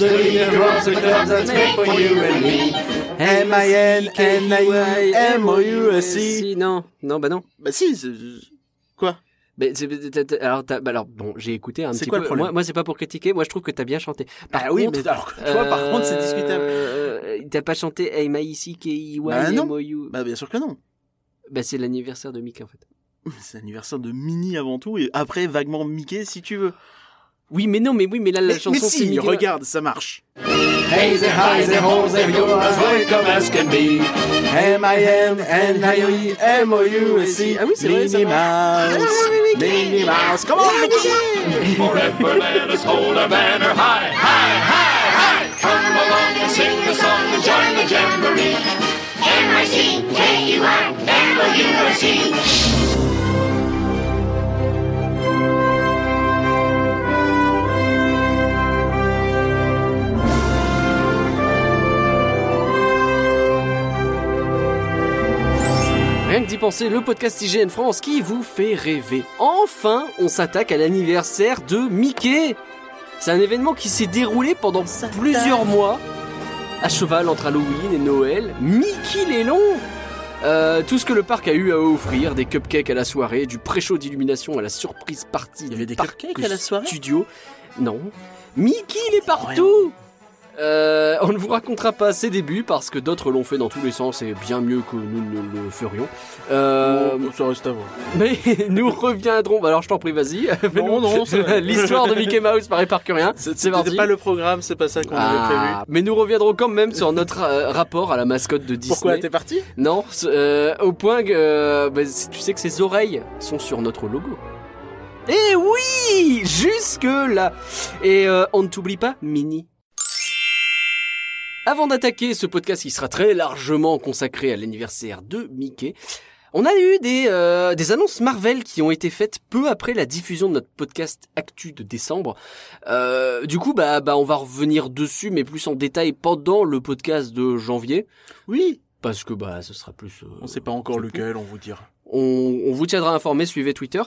Rosalie, Rosa Club, that's made for you and me. M-I-N-N-I-M-O-U-S-I. Si, non, non, bah non. Bah si, quoi? Mais alors, bah alors, bon, j'ai écouté un C'est petit quoi peu. le problème? Moi, moi c'est pas pour critiquer. Moi, je trouve que t'as bien chanté. Par Bah oui, contre, mais alors toi, par euh, contre, c'est discutable. euh, T'as pas chanté M-I-C-K-E-Y Bah non. M-O-U. Bah bien sûr que non. Bah, c'est l'anniversaire de Mickey, en fait. C'est l'anniversaire de Minnie avant tout, et après vaguement Mickey si tu veux. Oui, mais non, mais oui, mais là, la Mais, chanson, mais c'est si, regarde, ça marche. Hazy, highs, and holes, and you're as welcome as can be. M-I-N-N-I-M-O-U-S-I. Ah oui, c'est vrai, ça Minnie Mouse. Minnie Mouse. Come on, Mickey! Forever let us hold our banner high, high, high, high. Come along and sing the song and join the jamboree. M-I-C-K-E-Y, M-O-U-S-E. Rien que d'y penser, le podcast IGN France qui vous fait rêver. Enfin, on s'attaque à l'anniversaire de Mickey. C'est un événement qui s'est déroulé pendant plusieurs mois, à cheval entre Halloween et Noël. Mickey les longs Euh, tout ce que le parc a eu à offrir, des cupcakes à la soirée, du pré-show d'illumination à la surprise partie Il y avait des cupcakes à la soirée? studio. Non. Mickey, il est partout Euh, on ne vous racontera pas ses débuts parce que d'autres l'ont fait dans tous les sens et bien mieux que nous ne le ferions. Euh, Oh, ça reste à voir. mais nous reviendrons. bah Alors je t'en prie, vas-y. Non, non. L'histoire de Mickey Mouse par éparcurien. C'est parti. C'était pas le programme, c'est pas ça qu'on avait prévu. Ah, mais nous reviendrons quand même sur notre euh, rapport à la mascotte de Disney. Pourquoi t'es parti? Non, euh, au point que euh, bah, tu sais que ses oreilles sont sur notre logo. Eh oui, jusque là. Et euh, on ne t'oublie pas, Mini. Avant d'attaquer ce podcast qui sera très largement consacré à l'anniversaire de Mickey, on a eu des, euh, des annonces Marvel qui ont été faites peu après la diffusion de notre podcast Actu de décembre. Euh, du coup, bah, bah, on va revenir dessus, mais plus en détail pendant le podcast de janvier. Oui. Parce que bah, ce sera plus. euh, On sait pas encore lequel, on vous dira. On, on vous tiendra informé, suivez Twitter.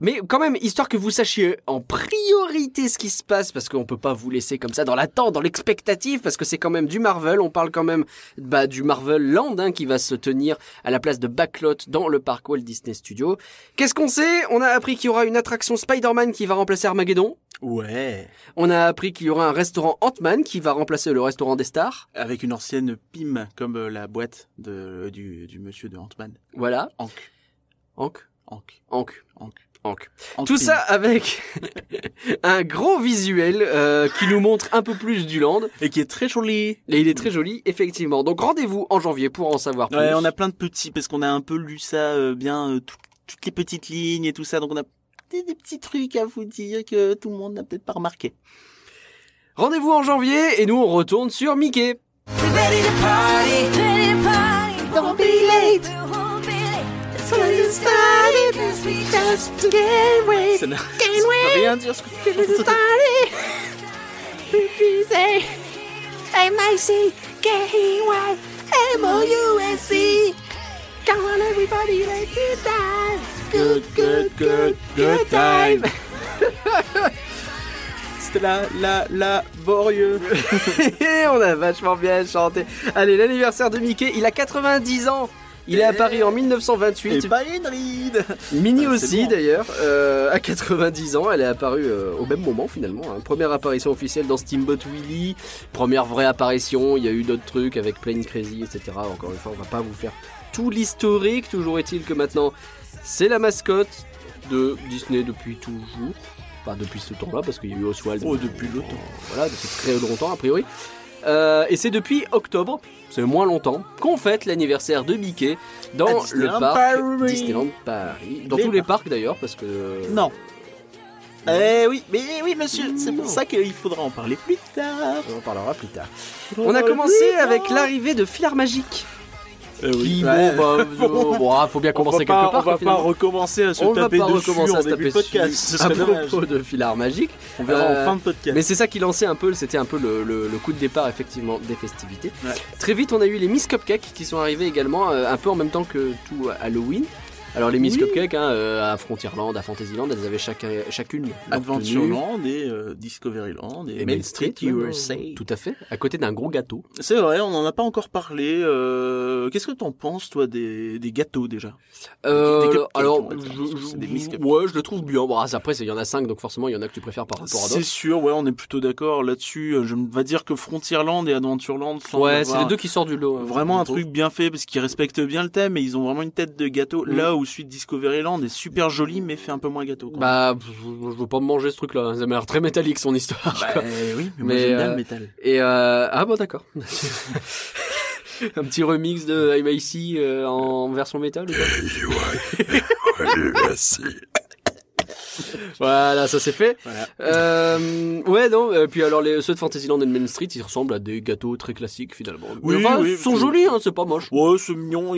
Mais quand même, histoire que vous sachiez en priorité ce qui se passe, parce qu'on peut pas vous laisser comme ça dans l'attente, dans l'expectative, parce que c'est quand même du Marvel. On parle quand même bah, du Marvel Land hein, qui va se tenir à la place de Backlot dans le parc Walt Disney Studios. Qu'est-ce qu'on sait? On a appris qu'il y aura une attraction Spider-Man qui va remplacer Armageddon. Ouais. On a appris qu'il y aura un restaurant Ant-Man qui va remplacer le restaurant des stars. Avec une ancienne Pim, comme euh, la boîte de, du, du monsieur de Ant-Man. Voilà. Hank. Hank. Hank. Hank. Hank. Hank. Tout ça avec un gros visuel euh, qui nous montre un peu plus du land. Et qui est très joli. Et il est très joli, effectivement. Donc rendez-vous en janvier pour en savoir plus. Ouais, on a plein de petits, parce qu'on a un peu lu ça euh, bien, euh, tout- toutes les petites lignes et tout ça, donc on a des, des petits trucs à vous dire que tout le monde n'a peut-être pas remarqué. Rendez-vous en janvier et nous on retourne sur Mickey. Ready to party. Ready to party. Don't be late. Ça n'a Can't ça veut wait. rien dire ce que tu Get it started. We say M-I-C K-E-Y M-O-U-S-E Come on everybody, let's get down. Good, good, good, good time. C'était la, la, laborieux. on a vachement bien chanté. Allez, l'anniversaire de Mickey, il a 90 ans. Il est Paris en 1928. Et pas une ride. Minnie Ah, c'est aussi bon. d'ailleurs, euh, à 90 ans, elle est apparue euh, au même moment finalement. hein. Première apparition officielle dans Steamboat Willie, première vraie apparition, il y a eu d'autres trucs avec Plane Crazy, etc. Encore une fois, on va pas vous faire tout l'historique, toujours est-il que maintenant c'est la mascotte de Disney depuis toujours. Pas depuis ce temps-là, parce qu'il y a eu Oswald. Oh, depuis longtemps. Voilà, depuis très longtemps a priori. Euh, et c'est depuis octobre, c'est moins longtemps, qu'on fête l'anniversaire de Mickey dans le parc Paris. Disneyland Paris. Dans Les tous les parcs. parcs d'ailleurs, parce que. Non. Eh oui, mais oui, monsieur, c'est pour ça qu'il faudra en parler plus tard. On en parlera plus tard. On a commencé avec l'arrivée de Filard Magique. Euh, Qui, Ouais. bon, bah, bon, bon, ah, faut bien commencer pas, quelque part. on va finalement. pas recommencer à se On va taper pas dessus recommencer en à se début taper podcast. Ce à dommage. propos de Filard Magique. On verra Euh, en fin de podcast. Mais c'est ça qui lançait un peu, c'était un peu le, le- le coup de départ effectivement des festivités. Ouais. Très vite, on a eu les Miss Cupcake qui sont arrivés également, euh, un peu en même temps que tout Halloween. Alors les Miss Oui. Cupcake hein, euh, à Frontierland, à Fantasyland, elles avaient chacun, chacune. Adventureland et euh, Discoveryland et, et Main Street USA. Tout à fait. À côté d'un gros gâteau. C'est vrai, on en a pas encore parlé. euh, Qu'est-ce que t'en penses, toi, des, des gâteaux déjà? Euh, Des cupcakes, alors, je- c'est des Miss Cupcakes. ouais, je le trouve bien. Bon, ah, après, il y en a cinq, donc forcément, il y en a que tu préfères par rapport à C'est d'autres. sûr, ouais, on est plutôt d'accord là-dessus. Je vais dire que Frontierland et Adventureland sont Ouais, c'est les deux qui sortent du lot. hein, Vraiment un truc bien fait parce qu'ils respectent bien le thème et ils ont vraiment une tête de gâteau. Mm. Là où suite Discoveryland est super joli mais fait un peu moins gâteau. quoi. Bah, je, je veux pas me manger ce truc-là. Ça m'a l'air très métallique son histoire. Bah, quoi. oui, mais, moi Mais, j'aime bien euh, le métal. Et euh, ah bon, d'accord. un petit remix de I'm Icy euh, en version métal ou pas Voilà, ça c'est fait. Voilà. Euh, ouais, non. Et puis alors les ceux de Fantasyland et de Main Street, ils ressemblent à des gâteaux très classiques finalement. Oui, enfin, oui, ils sont oui. jolis, hein, c'est pas moche. Ouais, c'est mignon.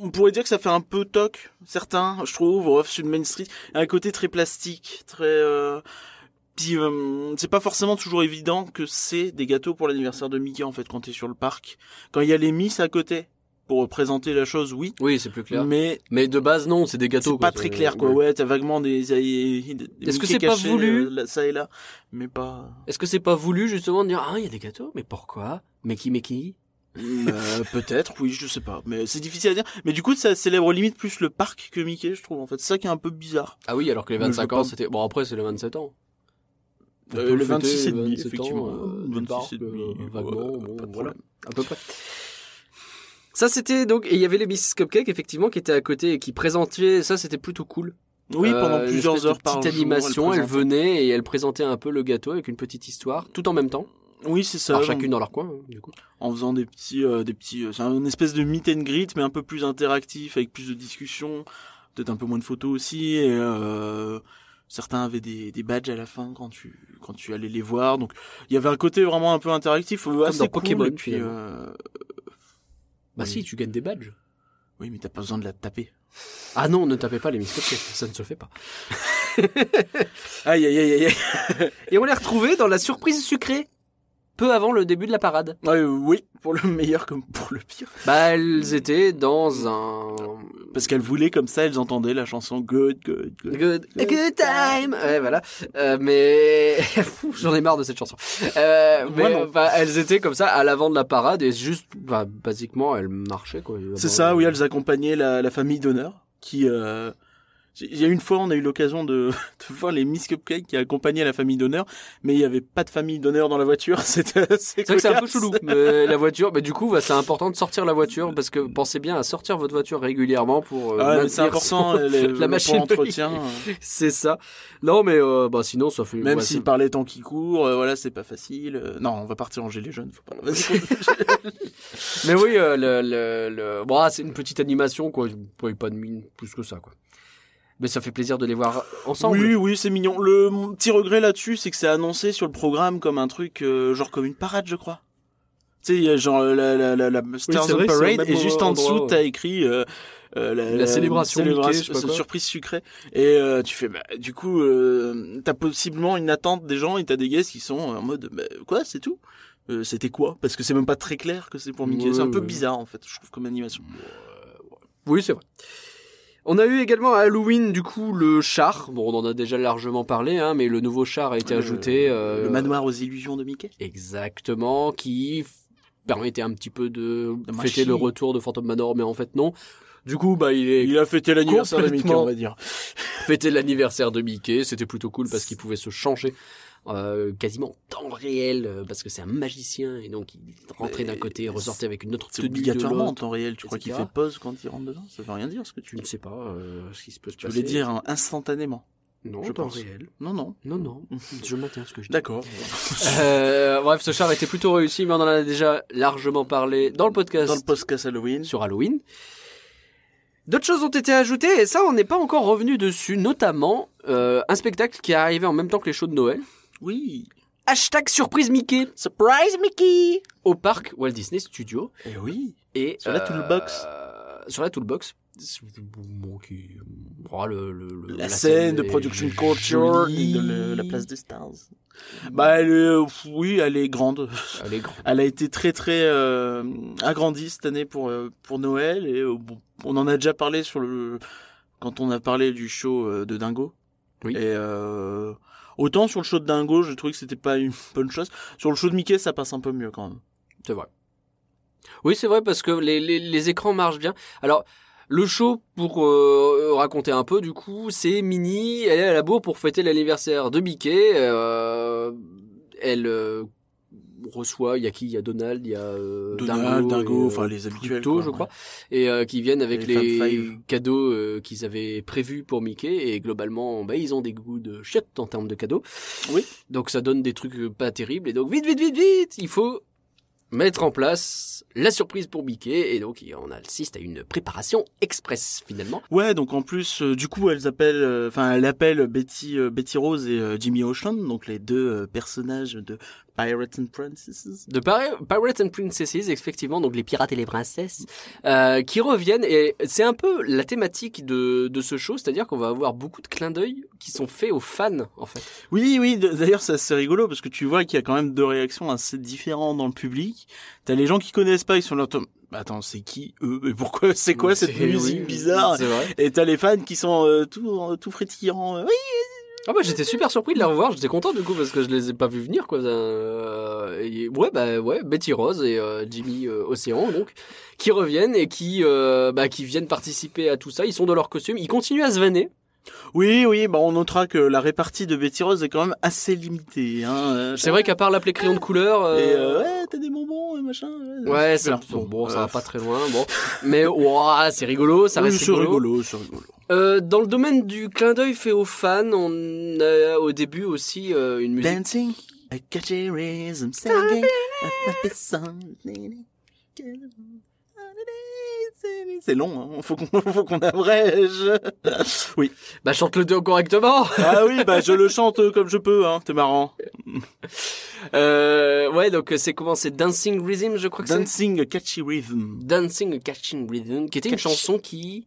On pourrait dire que ça fait un peu toc, certains, je trouve, au sur Main Street. Un côté très plastique, très... Euh... Puis euh, c'est pas forcément toujours évident que c'est des gâteaux pour l'anniversaire de Mickey en fait quand t'es sur le parc. Quand il y a les Miss à côté pour présenter la chose, oui. Oui, c'est plus clair. Mais Mais de base, non, c'est des gâteaux. c'est pas très clair quoi. Ouais, t'as vaguement des. des- des Est-ce que c'est pas voulu euh, là, Ça et là, mais pas. Est-ce que c'est pas voulu justement de dire ah il y a des gâteaux, mais pourquoi? Mais qui, mais qui? Euh, Peut-être, oui, je sais pas. Mais c'est difficile à dire. Mais du coup, ça célèbre limite plus le parc que Mickey, je trouve. En fait, c'est ça qui est un peu bizarre. Ah oui, alors que les Mais je 25 veux ans, pas- c'était bon après c'est les 27 ans. Euh, le fêter 26 et demi, 27 ans, effectivement. euh, du 26 parc, et demi, euh, vaguement, ouais, bon, pas de voilà, problème. à peu près. Ça c'était donc et il y avait les Miss Cupcake effectivement qui étaient à côté et qui présentaient ça c'était plutôt cool. Oui, Euh, pendant une plusieurs espèce de heures par petite jour. animation, elle, présente. venait et elle présentait un peu le gâteau avec une petite histoire tout en même temps, Oui, c'est ça. chacune dans leur coin hein, du coup. En faisant des petits, euh, des petits. euh, c'est une espèce de meet and greet, mais un peu plus interactif, avec plus de discussions, peut-être un peu moins de photos aussi. Et euh, certains avaient des, des badges à la fin quand tu, quand tu allais les voir. Donc, il y avait un côté vraiment un peu interactif, euh, assez dans cool, Pokémon, et puis, euh, Bah Oui. si, tu gagnes des badges. oui, mais t'as pas besoin de la taper. Ah non, ne tapez pas les Cupcake, ça ne se fait pas. Aïe, aïe, aïe, aïe. aïe. Et on les retrouvait dans la surprise sucrée, peu avant le début de la parade. Ouais, oui, pour le meilleur comme pour le pire. Bah elles étaient dans un Parce qu'elles voulaient comme ça, elles entendaient la chanson Good, Good, Good. good, good time. Ouais voilà. Euh, mais j'en ai marre de cette chanson. Euh, Moi, mais non. bah, elles étaient comme ça à l'avant de la parade et juste bah, basiquement elles marchaient quoi. C'est ça, oui, elles accompagnaient la, la famille d'honneur qui. Euh... Il y a une fois, on a eu l'occasion de, de voir les Miss Cupcake qui accompagnaient la famille d'honneur, mais il n'y avait pas de famille d'honneur dans la voiture. C'était C'est vrai que c'est un peu chelou. Mais la voiture, mais du coup, bah, c'est important de sortir la voiture parce que pensez bien à sortir votre voiture régulièrement pour. euh, Ah, c'est important, les- la machine euh, C'est ça. Non, mais euh, bah sinon ça fait. Même ouais, si par les temps qui courent, euh, voilà, c'est pas facile. Euh, non, on va partir en les jeunes, faut pas. Mais oui, euh, le, le, le... Bon, ah, c'est une petite animation, quoi. Pas, pas de mine plus que ça, quoi. Mais ça fait plaisir de les voir ensemble. Oui, oui, c'est mignon. Le mon petit regret là-dessus, c'est que c'est annoncé sur le programme comme un truc, euh, genre comme une parade, je crois. Tu sais, il y a genre la, la, la, la Stars vrai, au Parade, et juste en dessous, ouais. t'as écrit euh, euh, La célébration Mickey, je sais pas ce- quoi. surprise sucrée. Et euh, tu fais, bah, du coup, euh, t'as possiblement une attente des gens et t'as des guests qui sont en mode, bah, quoi, c'est tout? Euh, C'était quoi? Parce que c'est même pas très clair que c'est pour Mickey. Ouais, c'est un peu bizarre en fait, je trouve comme animation. Oui, c'est vrai. On a eu également à Halloween, du coup, le char. Bon, on en a déjà largement parlé, hein, mais le nouveau char a été Le- ajouté. euh, Le manoir aux illusions de Mickey. Exactement, qui permettait un petit peu de De fêter le retour de Phantom Manor, mais en fait non. Du coup, bah, il est Il a fêté l'anniversaire de Mickey, Complètement. on va dire. fêté l'anniversaire de Mickey. C'était plutôt cool parce qu'il pouvait se changer euh, quasiment en temps réel euh, parce que c'est un magicien et donc il rentrait d'un côté et ressortait avec une autre tenue de obligatoirement en temps réel. Tu crois qu'il fait pause quand il rentre dedans? Ça veut rien dire ce que tu Je ne sais pas euh, ce qui se peut se Tu passer. voulais dire hein, instantanément. non, je temps pense. réel. Non, non. Non, non, je maintiens ce que je dis. D'accord. Euh, bref, ce char était plutôt réussi, mais on en a déjà largement parlé dans le podcast Dans le podcast Halloween. sur Halloween. D'autres choses ont été ajoutées, et ça, on n'est pas encore revenu dessus, notamment euh, un spectacle qui est arrivé en même temps que les shows de Noël. Oui. Hashtag surprise Mickey Surprise Mickey au parc Walt Disney Studio. Eh oui. Et, Sur la toolbox. Sur la toolbox. Bon, qui... oh, le, le- La, scène de production culture de le- la place des stars. Bah, elle est, euh, oui, elle est grande. Elle est grande. Elle a été très très euh, agrandie cette année pour euh, pour Noël et euh, bon, on en a déjà parlé sur le quand on a parlé du show euh, de Dingo. Oui. Et euh, autant sur le show de Dingo, j'ai trouvé que c'était pas une bonne chose. Sur le show de Mickey, ça passe un peu mieux quand même. C'est vrai. Oui, c'est vrai parce que les, les, les écrans marchent bien. Alors, le show, pour euh, raconter un peu, du coup, c'est Minnie, elle est à la bourre pour fêter l'anniversaire de Mickey. euh, elle euh, reçoit, il y a qui? Il y a Donald, il y a euh, Donald, Dingo, et, enfin euh, les habituels. Pluto, quoi, je ouais. crois, et euh, qui viennent avec Les les, cadeaux euh, qu'ils avaient prévus pour Mickey. Et globalement, bah, ils ont des goûts de chiottes en termes de cadeaux. Oui. Donc ça donne des trucs euh, pas terribles. Et donc vite, vite, vite, vite, il faut mettre en place la surprise pour Mickey. Et donc on assiste à une préparation express finalement. Ouais, donc en plus, euh, du coup, elles appellent, euh, enfin, elle appelle Betty, euh, Betty Rose et euh, Jimmy Ocean, donc les deux euh, personnages de Pirates and Princesses? De Pir- Pirates and Princesses, effectivement, donc les pirates et les princesses, euh, qui reviennent. Et c'est un peu la thématique de, de ce show, c'est-à-dire qu'on va avoir beaucoup de clins d'œil qui sont faits aux fans, en fait. Oui, oui. D'ailleurs, c'est assez rigolo parce que tu vois qu'il y a quand même deux réactions assez différentes dans le public. T'as les gens qui connaissent pas, ils sont là. Attends, c'est qui eux? Et pourquoi C'est quoi cette musique bizarre? Et t'as les fans qui sont euh, tout, tout frétillants. euh, Oui, Ah bah j'étais super surpris de les revoir, j'étais content du coup parce que je les ai pas vus venir quoi. Euh, ouais bah ouais Betty Rose et euh, Jimmy euh, Océan donc qui reviennent et qui euh, bah qui viennent participer à tout ça. Ils sont dans leur costume, ils continuent à se vanner. Oui, oui. Bah, on notera que la répartie de Betty Rose est quand même assez limitée. Hein. euh, C'est vrai qu'à part l'appeler crayon de couleur, euh, Et euh, ouais, t'as des bonbons et machin. ouais ça, bon, bon, ça va pas très loin bon, mais ouah, c'est rigolo, ça reste c'est rigolo. rigolo, c'est rigolo. Euh, dans le domaine du clin d'œil fait aux fans, on a au début aussi euh, une musique. Dancing, a catchy rhythm, singing. C'est long, hein. faut qu'on faut qu'on abrège. oui. Bah chante-le correctement. Ah oui, bah je le chante comme je peux, hein. T'es marrant. Euh, ouais, donc c'est comment? C'est Dancing Rhythm, je crois que c'est. Dancing, a catchy rhythm, Dancing a Catching Rhythm, qui était une chanson qui.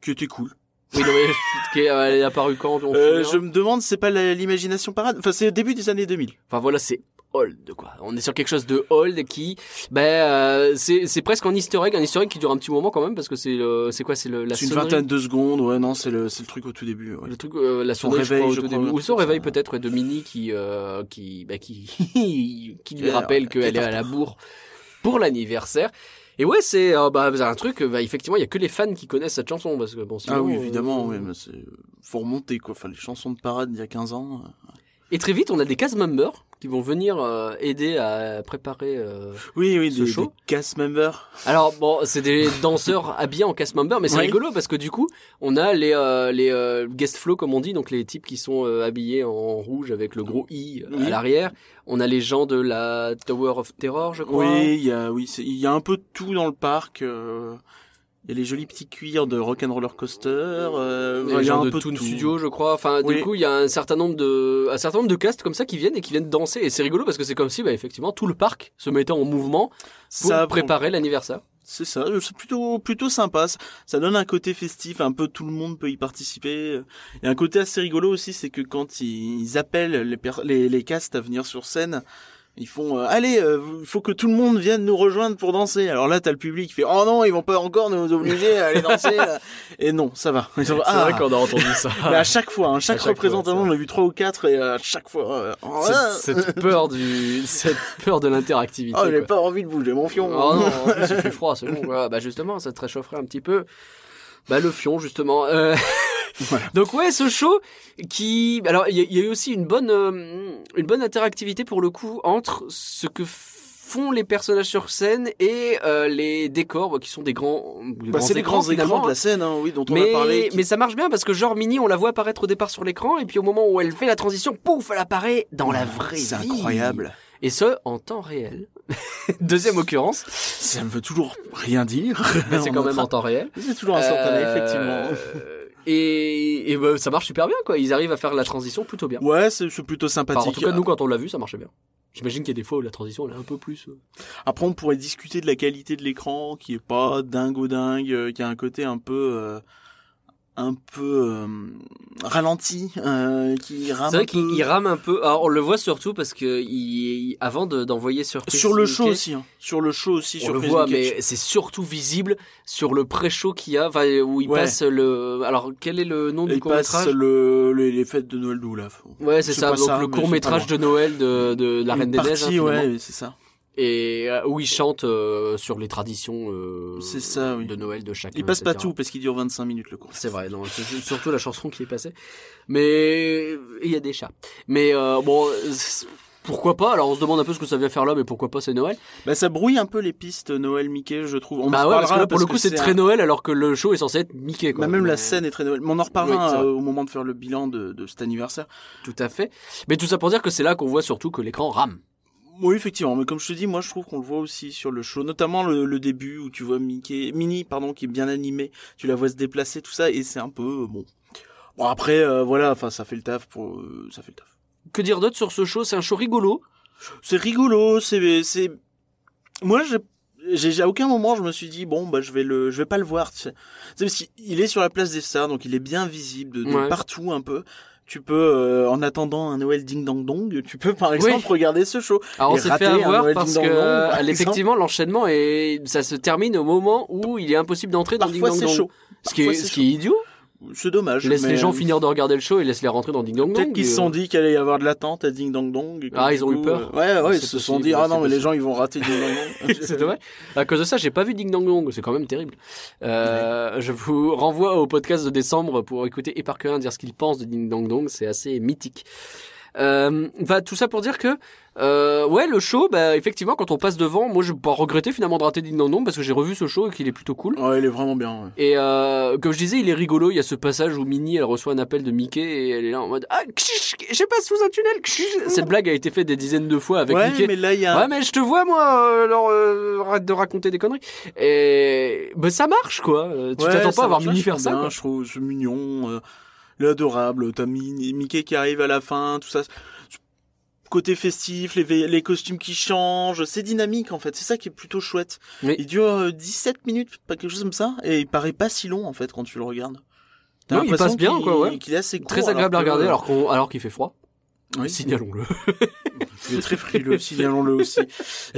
qui était cool. Oui, non, mais qui est, elle est apparue quand on Euh, je me demande, c'est pas l'imagination parade? Enfin, c'est le début des années 2000. Enfin voilà, c'est old quoi. On est sur quelque chose de old qui, ben, euh, c'est c'est presque un Easter egg, un Easter egg qui dure un petit moment quand même parce que c'est le, c'est quoi, c'est le la C'est une sonnerie vingtaine de secondes. Ouais, non, c'est le, c'est le truc au tout début. ouais. Le truc, euh, la Son sonnerie, je réveil, crois, au tout début. Ou son réveil peut-être ouais, de Minnie qui, euh, qui, bah, qui, qui lui rappelle qu'elle est à la bourre pour l'anniversaire. Et ouais, c'est euh, bah, un truc. Bah, effectivement, il y a que les fans qui connaissent cette chanson parce que bon. Sinon, Ah oui, euh, évidemment, oui, mais c'est, faut remonter, quoi. Enfin, les chansons de parade d'il y a 15 ans. euh. Et très vite, on a des cast members qui vont venir euh, aider à préparer. euh, Oui, oui, Ce des, show. des cast members. Alors bon, c'est des danseurs habillés en cast member, mais c'est rigolo parce que du coup, on a les euh, les euh, guest flow comme on dit, donc les types qui sont habillés en rouge avec le gros i Oui. à l'arrière. On a les gens de la Tower of Terror, je crois. Oui, il y a, oui, il y a un peu de tout dans le parc. Euh. Il y a les jolis petits cuirs de Rock'n'Roller Coaster. Euh, il y a un de peu Toon. Studio, je crois. Enfin, Oui. du coup, il y a un certain nombre de, un certain nombre de castes comme ça qui viennent et qui viennent danser. Et c'est rigolo parce que c'est comme si, bah, effectivement, tout le parc se mettait en mouvement pour Ça, préparer l'anniversaire. C'est ça, c'est plutôt plutôt sympa. Ça- donne un côté festif, un peu tout le monde peut y participer. A un côté assez rigolo aussi, c'est que quand ils, appellent les, les les castes à venir sur scène, ils font euh, allez, il faut que tout le monde vienne nous rejoindre pour danser. Alors là, t'as le public qui fait oh non, ils vont pas encore nous obliger à aller danser. là. Et non, ça va. Ils sont, ah. qu'on a entendu ça. Mais à chaque fois, hein, chaque, chaque représentation, on a vu trois ou quatre et à chaque fois. euh, oh, cette, cette peur du, cette peur de l'interactivité. oh, j'ai pas envie de bouger mon fion. Oh non, en plus, il fait froid, c'est bon. Bah justement, ça te réchaufferait un petit peu. Bah le fion justement. Euh, Voilà. Donc ouais, ce show qui, alors il y, a- il y a eu aussi une bonne, euh, une bonne interactivité pour le coup entre ce que font les personnages sur scène et euh, les décors qui sont des grands, des Bah, c'est les grands écrans de la scène, hein, oui, dont on mais, a parlé. qui- mais ça marche bien parce que genre Minnie, on la voit apparaître au départ sur l'écran et puis au moment où elle fait la transition, pouf, elle apparaît dans la vraie C'est vie. incroyable. Et ce, en temps réel. Deuxième occurrence, Ça ne veut toujours rien dire. mais c'est quand même en temps réel. C'est toujours instantané, Euh, effectivement. Et, et bah, ça marche super bien, quoi. Ils arrivent à faire la transition plutôt bien. Ouais, c'est c'est plutôt Enfin, sympathique. en tout cas, nous, quand on l'a vu, ça marchait bien. J'imagine qu'il y a des fois où la transition, elle est un peu plus... euh, Après, on pourrait discuter de la qualité de l'écran, qui est pas dingue ou dingue, euh, qui a un côté un peu, euh, un peu euh, ralenti, euh, qui rame C'est un vrai qu'il peu. il rame un peu. Alors, on le voit surtout parce que il, avant de- d'envoyer sur Sur le show aussi, hein. sur le show aussi, On sur le Chris voit, mais c'est surtout visible sur le pré-show qu'il y a, où il Ouais. passe le. Alors, quel est le nom du il court passe métrage le, les, les fêtes de Noël d'où là. Ouais, c'est ça. Donc ça, le court métrage de Noël de, de la Une Reine des Neiges, hein, ouais, c'est ça. Et euh, où il chante euh, sur les traditions euh, C'est ça, oui. de Noël de chacun. Il passe pas tout parce qu'il dure 25 minutes le cours. C'est vrai, non, c'est surtout la chanson qui est passée. Mais il y a des chats. Mais bon, pourquoi pas? Alors on se demande un peu ce que ça vient faire là, mais pourquoi pas c'est Noël? Bah ça brouille un peu les pistes Noël Mickey, je trouve. On Bah en ouais, parce que là pour le coup c'est très un- Noël alors que le show est censé être Mickey. Quoi. Bah, même la scène est très Noël. Mais on en reparlera au moment de faire le bilan de, de cet anniversaire. Tout à fait. Mais tout ça pour dire que c'est là qu'on voit surtout que l'écran rame. Oui, effectivement. Mais comme je te dis, moi, je trouve qu'on le voit aussi sur le show, notamment le, le début où tu vois Mickey, Minnie, pardon, qui est bien animée. Tu la vois se déplacer, tout ça, et c'est un peu euh, bon. Bon après, euh, voilà, enfin, ça fait le taf pour, euh, ça fait le taf. Que dire d'autre sur ce show? C'est un show rigolo. C'est rigolo, c'est, c'est, moi, j'ai, j'ai, à aucun moment, je me suis dit, bon, bah, je vais le, je vais pas le voir, tu sais. C'est parce qu'il est sur la place des stars, donc il est bien visible de, de Ouais. partout un peu. Tu peux, euh, en attendant un Noël ding dong dong, tu peux par exemple regarder ce show. Alors on s'est fait avoir parce Ding que Dong Dong, par euh, effectivement l'enchaînement et ça se termine au moment où il est impossible d'entrer dans Ding Parfois Dong c'est Dong. chaud. Ce qui est, Parfois, c'est ce qui est idiot. C'est dommage. Laisse mais, les gens finir de regarder le show et laisse les rentrer dans Ding Dong Dong. Peut-être qu'ils se sont euh, dit qu'il allait y avoir de l'attente à Ding Dong Dong. et Ah, ils ont eu peur. euh, Ouais, ouais, ils se sont dit, ah non, mais les gens, ils vont rater Ding Dong Dong. c'est dommage. À cause de ça, j'ai pas vu Ding Dong Dong. C'est quand même terrible. Euh, Je vous renvoie au podcast de décembre pour écouter Eparquin dire ce qu'il pense de Ding Dong Dong. C'est assez mythique. Euh, enfin, tout ça pour dire que, euh, ouais, le show, bah, effectivement, quand on passe devant, moi, je vais pas regretter finalement de rater Dong Dong parce que j'ai revu ce show et qu'il est plutôt cool. Ouais, il est vraiment bien. ouais. Et euh, comme je disais, il est rigolo. Il y a ce passage où Minnie, elle reçoit un appel de Mickey et elle est là en mode ah, je passe sous un tunnel. kchish. Cette blague a été faite des dizaines de fois avec ouais, Mickey. mais là, il y a. Ouais, mais je te vois, moi, euh, alors, euh, arrête de raconter des conneries. Et ben ça marche, quoi. Euh, Tu Ouais, t'attends pas à voir Minnie faire ça, bien, quoi. Je trouve c'est mignon. Euh, il est adorable. T'as Mickey qui arrive à la fin, tout ça. Côté festif, les, les costumes qui changent, c'est dynamique en fait, c'est ça qui est plutôt chouette. Oui. Il dure euh, 17 minutes, pas quelque chose comme ça, et il paraît pas si long en fait quand tu le regardes. T'as Non, il passe bien, qu'il- quoi, ouais. Qu'il est assez court, Très agréable à regarder alors qu'on, alors qu'il fait froid. Oui. Signalons-le. Il est très frileux, signalons-le aussi.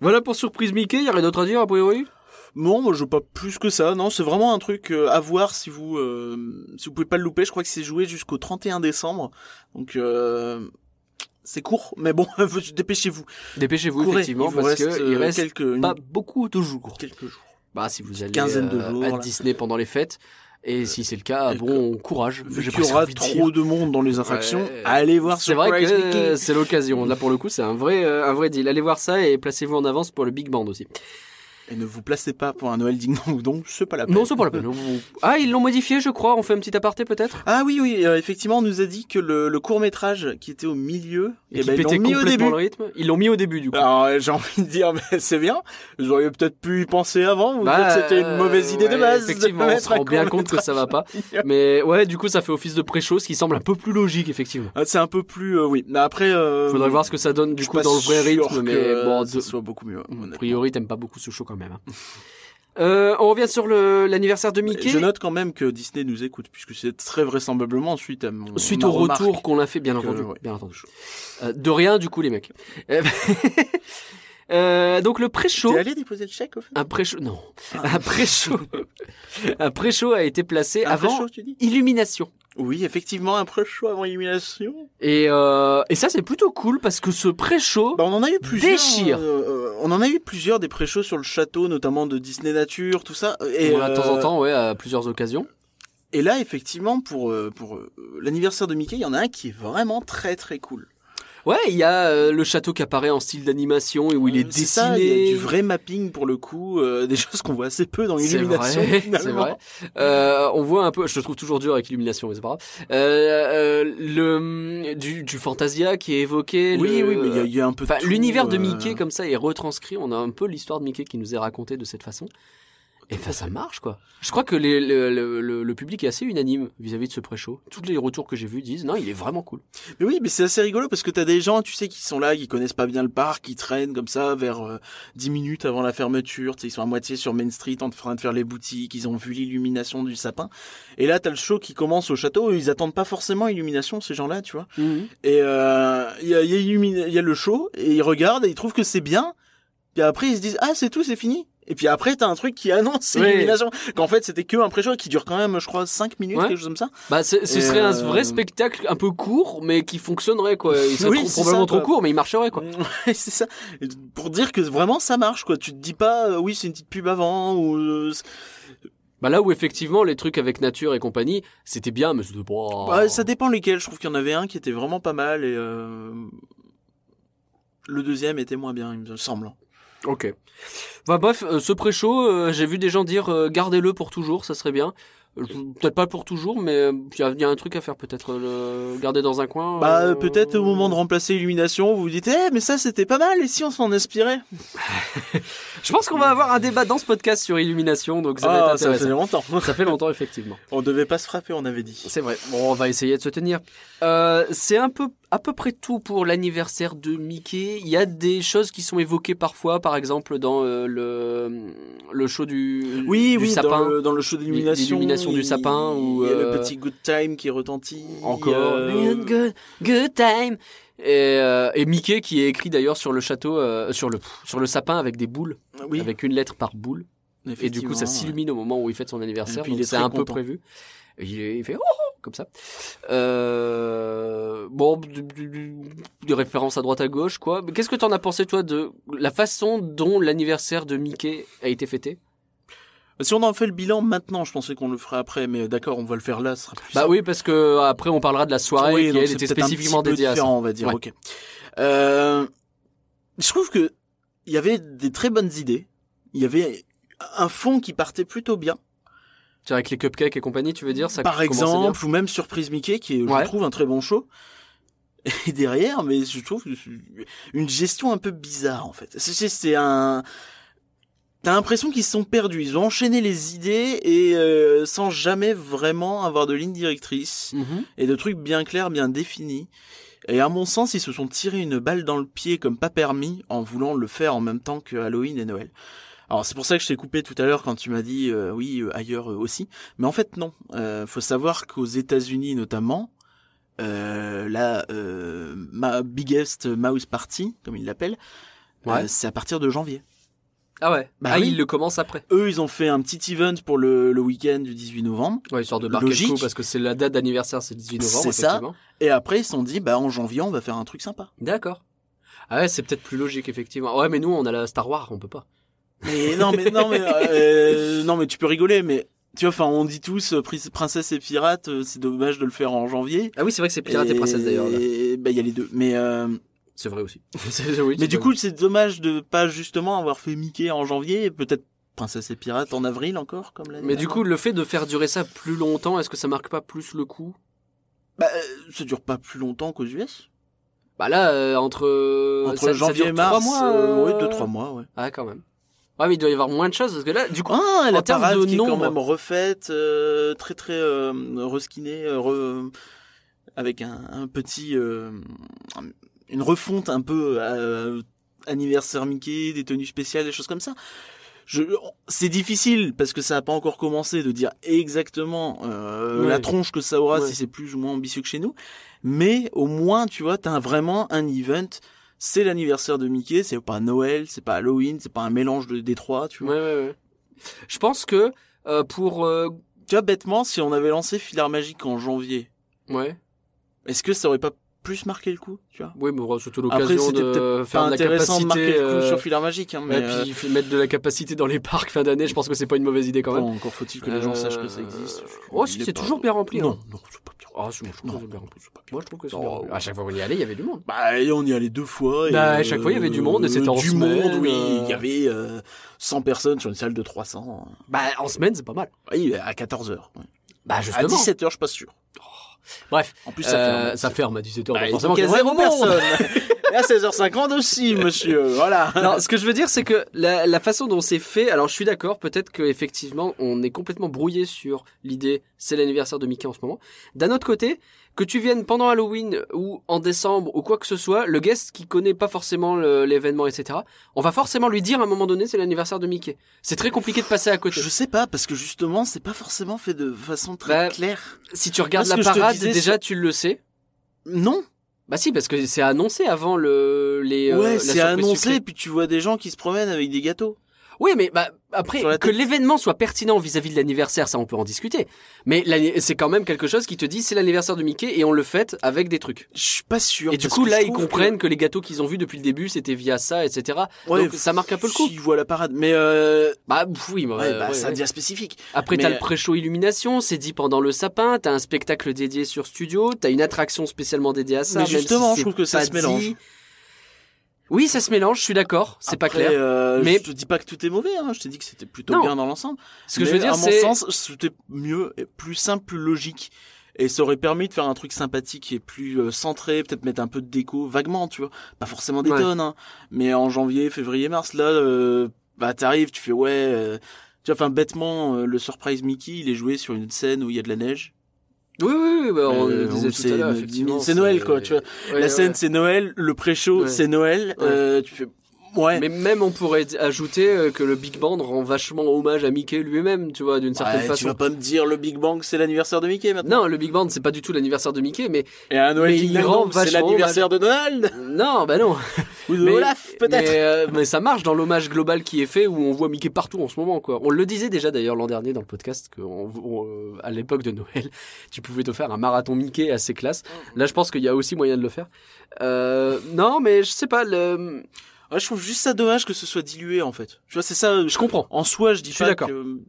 Voilà pour surprise Mickey. Il y a rien d'autre à dire, a priori? Non, moi je veux pas plus que ça. Non, c'est vraiment un truc euh, à voir si vous euh, si vous pouvez pas le louper. Je crois que c'est joué jusqu'au 31 décembre. Donc euh, c'est court, mais bon, dépêchez-vous. Dépêchez-vous, Courez, effectivement, il vous parce reste, que il euh, reste quelques pas beaucoup de jours. quelques jours. Bah, si vous allez quinzaine de jours, à là. Disney pendant les fêtes. Et si c'est le cas, bon courage. Vu J'ai qu'il y aura trop de monde dans les attractions, Ouais. allez voir C'est vrai que c'est l'occasion. Là, pour le coup, c'est un vrai, euh, un vrai deal. Allez voir ça et placez-vous en avance pour le Big Band aussi. Et ne vous placez pas pour un Noël ding dong dong, c'est pas la peine. Non, c'est pas la peine. Ah, ils l'ont modifié, je crois. On fait un petit aparté peut-être? Ah oui, oui, euh, effectivement, on nous a dit que le, le court métrage qui était au milieu, Et eh qui ben, ils pétait l'ont mis au début. le rythme. Ils l'ont mis au début du coup. Alors euh, j'ai envie de dire, mais c'est bien. Vous auriez peut-être pu y penser avant. Vous Bah, c'était une mauvaise idée de base. de Effectivement, on se rend bien compte que ça va pas. Mais ouais, du coup, ça fait office de pré-show, ce qui semble un peu plus logique, effectivement. Ah, C'est un peu plus, euh, oui. Mais après, euh, Faudrait voir ce que ça donne du coup dans le vrai rythme, mais bon, ça de- soit beaucoup mieux. a priori, t'aimes pas beaucoup ce show quand même. Hein. Euh, on revient sur l'anniversaire de Mickey. Je note quand même que Disney nous écoute, puisque c'est très vraisemblablement suite à mon Suite au retour qu'on a fait, bien que- entendu. ouais. Bien entendu. Euh, de rien, du coup, les mecs. Euh, donc le pré-show. T'es allé déposer le chèque au fait Un pré-show, non. Un pré-show. un pré-show a été placé Un avant pré-show, tu dis Illumination. Oui, effectivement, un pré-show avant Illumination. Et, euh, et ça, c'est plutôt cool parce que ce pré-show. Bah, on en a eu plusieurs. Déchire. euh, on en a eu plusieurs des pré-shows sur le château, notamment de Disney Nature, tout ça. Et on de temps en temps, ouais, à plusieurs occasions. Et là, effectivement, pour pour l'anniversaire de Mickey, il y en a un qui est vraiment très très cool. Ouais, il y a euh, le château qui apparaît en style d'animation et où il est Euh, c'est dessiné. il y a du vrai mapping pour le coup, euh, des choses qu'on voit assez peu dans C'est Illumination. vrai, finalement. c'est vrai. Euh, on voit un peu, je te trouve toujours dur avec Illumination, mais c'est pas grave. Euh, euh, le du, du Fantasia qui est évoqué. Oui, le- oui, mais il y a- il y, a un peu. l'univers de Mickey comme ça est retranscrit. On a un peu l'histoire de Mickey qui nous est racontée de cette façon. Et ben ça marche quoi. Je crois que les- le, le- le- le public est assez unanime vis-à-vis de ce pré-show. Tous les retours que j'ai vus disent non, il est vraiment cool. Mais oui, mais c'est assez rigolo parce que t'as des gens, tu sais, qui sont là, qui connaissent pas bien le parc, qui traînent comme ça vers euh, 10 minutes avant la fermeture. Tu sais, ils sont à moitié sur Main Street en train de faire les boutiques, ils ont vu l'illumination du sapin. Et là, t'as le show qui commence au château, ils attendent pas forcément illumination, ces gens-là, tu vois. Et euh, il y, a, il y, a y a le show, et ils regardent, et ils trouvent que c'est bien. Puis après, ils se disent, ah, c'est tout, c'est fini. Et puis après, t'as un truc qui annonce Oui. l'illumination. Qu'en fait, c'était que un pré-show qui dure quand même, je crois, 5 minutes, Ouais. quelque chose comme ça. Bah, ce serait un euh, vrai spectacle un peu court, mais qui fonctionnerait quoi. Il serait Oui, trop- c'est probablement ça, trop court, mais il marcherait quoi. Ouais, c'est ça. Pour dire que vraiment ça marche, quoi. Tu te dis pas, euh, oui, c'est une petite pub avant, ou... euh, Bah là où effectivement les trucs avec nature et compagnie, c'était bien, mais c'était pas. Ouais, ça dépend lesquels. Je trouve qu'il y en avait un qui était vraiment pas mal, et euh... le deuxième était moins bien, il me semble. Ok. Bah bref, euh, ce pré-show, euh, j'ai vu des gens dire euh, gardez-le pour toujours, ça serait bien. Peut-être pas pour toujours, mais il y, a- il y a un truc à faire peut-être, le garder dans un coin. Bah, peut-être au moment de remplacer Illumination, vous vous dites, eh, mais ça c'était pas mal, et si on s'en inspirait? Je pense qu'on va avoir un débat dans ce podcast sur illumination, donc ça va être Ah, ça fait longtemps. Ça fait longtemps effectivement. On devait pas se frapper, on avait dit. C'est vrai. Bon, on va essayer de se tenir. C'est un peu, à peu près tout pour l'anniversaire de Mickey. Il y a des choses qui sont évoquées parfois, par exemple dans euh, le le show du Oui, du oui, sapin. dans le, dans le show d'illumination. L'illumination du il- sapin, ou, Il y a euh, le petit good time qui retentit. Encore. euh, Good, good time. Et, euh, et Mickey qui est écrit d'ailleurs sur le château, euh, sur le sur le sapin avec des boules, Oui, avec une lettre par boule. Et du coup, ça s'illumine au moment où il fête son anniversaire. Et puis, donc il est c'est un peu prévu. Et il, fait oh, oh comme ça. Euh, bon, du- du- du- des références à droite à gauche, quoi. Mais qu'est-ce que t'en as pensé toi de la façon dont l'anniversaire de Mickey a été fêté? Si on en fait le bilan maintenant, je pensais qu'on le ferait après, mais d'accord, on va le faire là, ce sera plus Bah simple. oui, parce que après on parlera de la soirée Oui, qui donc elle était spécifiquement dédiée à ça. différent, on va dire. Ouais. Ok. Euh, je trouve que il y avait des très bonnes idées. Il y avait un fond qui partait plutôt bien. Avec les cupcakes et compagnie, tu veux dire ça Par bien exemple, ou même Surprise Mickey, qui est, Ouais. je trouve, un très bon show. Et derrière, mais je trouve une gestion un peu bizarre, en fait. C'est un... T'as l'impression qu'ils se sont perdus. Ils ont enchaîné les idées et euh, sans jamais vraiment avoir de ligne directrice Mhm. et de trucs bien clairs, bien définis. Et à mon sens, ils se sont tirés une balle dans le pied comme pas permis en voulant le faire en même temps que Halloween et Noël. Alors c'est pour ça que je t'ai coupé tout à l'heure quand tu m'as dit euh, oui euh, ailleurs euh, aussi, mais en fait non. Euh, faut savoir qu'aux États-Unis notamment, euh, la euh, ma biggest mouse party comme ils l'appellent, Ouais. c'est à partir de janvier. Ah ouais. Bah ah, oui. il le commence après. Eux, ils ont fait un petit event pour le, le week-end du 18 novembre. Ouais, histoire de marquer coup parce que c'est la date d'anniversaire, c'est le 18 novembre. C'est ça. Et après, ils se sont dit, bah en janvier, on va faire un truc sympa. D'accord. Ah ouais, c'est peut-être plus logique effectivement. Ouais, mais nous on a la Star Wars, on peut pas. Mais non, mais non, mais euh, non, mais tu peux rigoler, mais tu vois, enfin, on dit tous euh, prin- princesse et pirate, euh, c'est dommage de le faire en janvier. Ah oui, c'est vrai que c'est Pirate et, Princesse d'ailleurs. là. Et bah il y a les deux. Mais euh, C'est vrai aussi. C'est- oui, mais c'est du vrai. coup, c'est dommage de pas justement avoir fait Mickey en janvier, et peut-être princesse et pirate en avril encore, comme l'année Mais du dernière. coup, le fait de faire durer ça plus longtemps, est-ce que ça marque pas plus le coup? Bah, euh, ça dure pas plus longtemps qu'aux US. Bah là, euh, entre Entre ça- ça janvier dure et mars, mois. euh, euh, ouais, deux trois mois, ouais. Ah quand même. Ouais, mais il doit y avoir moins de choses parce que là, du coup, Ah, la en termes de qui est quand même refaite, euh, très très euh, reskinée, euh, re- avec un, un petit, euh, une refonte un peu anniversaire Mickey, des tenues spéciales, des choses comme ça. C'est difficile parce que ça n'a pas encore commencé de dire exactement Ouais. la tronche que ça aura Ouais. si c'est plus ou moins ambitieux que chez nous. Mais au moins, tu vois, t'as vraiment un event. C'est l'anniversaire de Mickey, c'est pas Noël, c'est pas Halloween, c'est pas un mélange de des trois, tu vois. ouais, ouais, ouais. Je pense que euh, pour euh, Tu vois, bêtement, si on avait lancé Filar Magique en janvier, ouais, est-ce que ça aurait pas plus marqué le coup, tu vois oui, mais bon, surtout l'occasion c'était de faire de la intéressant capacité. de marquer le coup euh, sur Filar Magique, hein, mais et puis faut mettre de la capacité dans les parcs fin d'année. Je pense que c'est pas une mauvaise idée quand euh, même. bon, encore faut-il que les gens Euh, sachent que ça existe. Oh, si, c'est toujours bien rempli. Non, hein. non, c'est pas bien. Ah, si, moi, je trouve c'est bien rempli. c'est. Moi, je trouve que c'est bien rempli. À chaque fois qu'on y allait, il y avait du monde. Bah, et on y allait deux fois. et, Bah, à chaque fois, il y avait du monde, et c'était en du semaine, monde, oui. euh. Il y avait euh, 100 personnes sur une salle de 300. Bah, en semaine, c'est pas mal. Oui, à 14h. Bah, À justement. 17h, je suis pas sûr. Bref, En plus, ça euh, ferme. ça ferme à 17h. Bah, il forcément, qu'il y a zéro personne. Et à 16h50 aussi, monsieur. Voilà. Non, ce que je veux dire, c'est que la, la façon dont c'est fait, alors je suis d'accord, peut-être qu'effectivement, on est complètement brouillé sur l'idée, c'est l'anniversaire de Mickey en ce moment. D'un autre côté, que tu viennes pendant Halloween ou en décembre ou quoi que ce soit, le guest qui connaît pas forcément l'événement, etc., on va forcément lui dire à un moment donné, c'est l'anniversaire de Mickey. C'est très compliqué de passer à côté. Je sais pas, parce que justement, c'est pas forcément fait de façon très Bah, claire. Si tu regardes la parade, disais déjà tu le sais. Non. Bah si, parce que c'est annoncé avant le les. euh, ouais, c'est annoncé, puis tu vois des gens qui se promènent avec des gâteaux. Oui, mais bah, après, que l'événement soit pertinent vis-à-vis de l'anniversaire, ça on peut en discuter. Mais c'est quand même quelque chose qui te dit c'est l'anniversaire de Mickey et on le fête avec des trucs. Je suis pas sûr. Et du coup, là, ils comprennent que... les gâteaux qu'ils ont vus depuis le début, c'était via ça, etc. Ouais, Donc ça marque un peu le coup. S'ils voient la parade, mais euh... Bah oui, bah, ouais, bah, ouais, ça devient spécifique. Après, mais- t'as le pré-show illumination, c'est dit pendant le sapin, t'as un spectacle dédié sur studio, t'as une attraction spécialement dédiée à ça. Mais si justement, je trouve que ça se mélange. Dit. Oui, ça se mélange, je suis d'accord, c'est pas clair. euh, Mais- je te dis pas que tout est mauvais, hein. Je te dis que c'était plutôt Non. bien dans l'ensemble. Ce que je veux dire, à mon c'est sens, c'était mieux, et plus simple, plus logique. Et ça aurait permis de faire un truc sympathique et plus euh, centré, peut-être mettre un peu de déco, vaguement, tu vois. Pas forcément des Ouais. tonnes, hein. Mais en janvier, février, mars, là, euh, bah t'arrives, tu fais ouais. euh, tu vois, enfin bêtement, euh, le surprise Mickey, il est joué sur une scène où il y a de la neige. Oui, oui, oui, bah, on Euh, le disait tout c'est à l'heure, effectivement. c'est Noël, quoi, tu vois. Ouais, la ouais. scène, c'est Noël. Le pré-show, Ouais. c'est Noël. Euh, tu fais ouais. Mais même on pourrait ajouter euh, que le Big Band rend vachement hommage à Mickey lui-même, tu vois, d'une certaine Ouais, tu façon. vas pas me dire le Big Bang, c'est l'anniversaire de Mickey maintenant. Non, le Big Band, c'est pas du tout l'anniversaire de Mickey, mais Et à Noël Mais Ding il Dong, rend c'est vachement l'anniversaire de Donald non, bah non. ou de mais, Olaf peut-être. Mais, euh, mais ça marche dans l'hommage global qui est fait où on voit Mickey partout en ce moment, quoi. On le disait déjà d'ailleurs l'an dernier dans le podcast que euh, à l'époque de Noël, tu pouvais te faire un marathon Mickey assez classe. Là, je pense qu'il y a aussi moyen de le faire. Euh, non, mais je sais pas. Le... Ouais, je trouve juste ça dommage que ce soit dilué en fait. Tu vois, c'est ça. Je comprends. En soi, je dis Je suis pas d'accord. que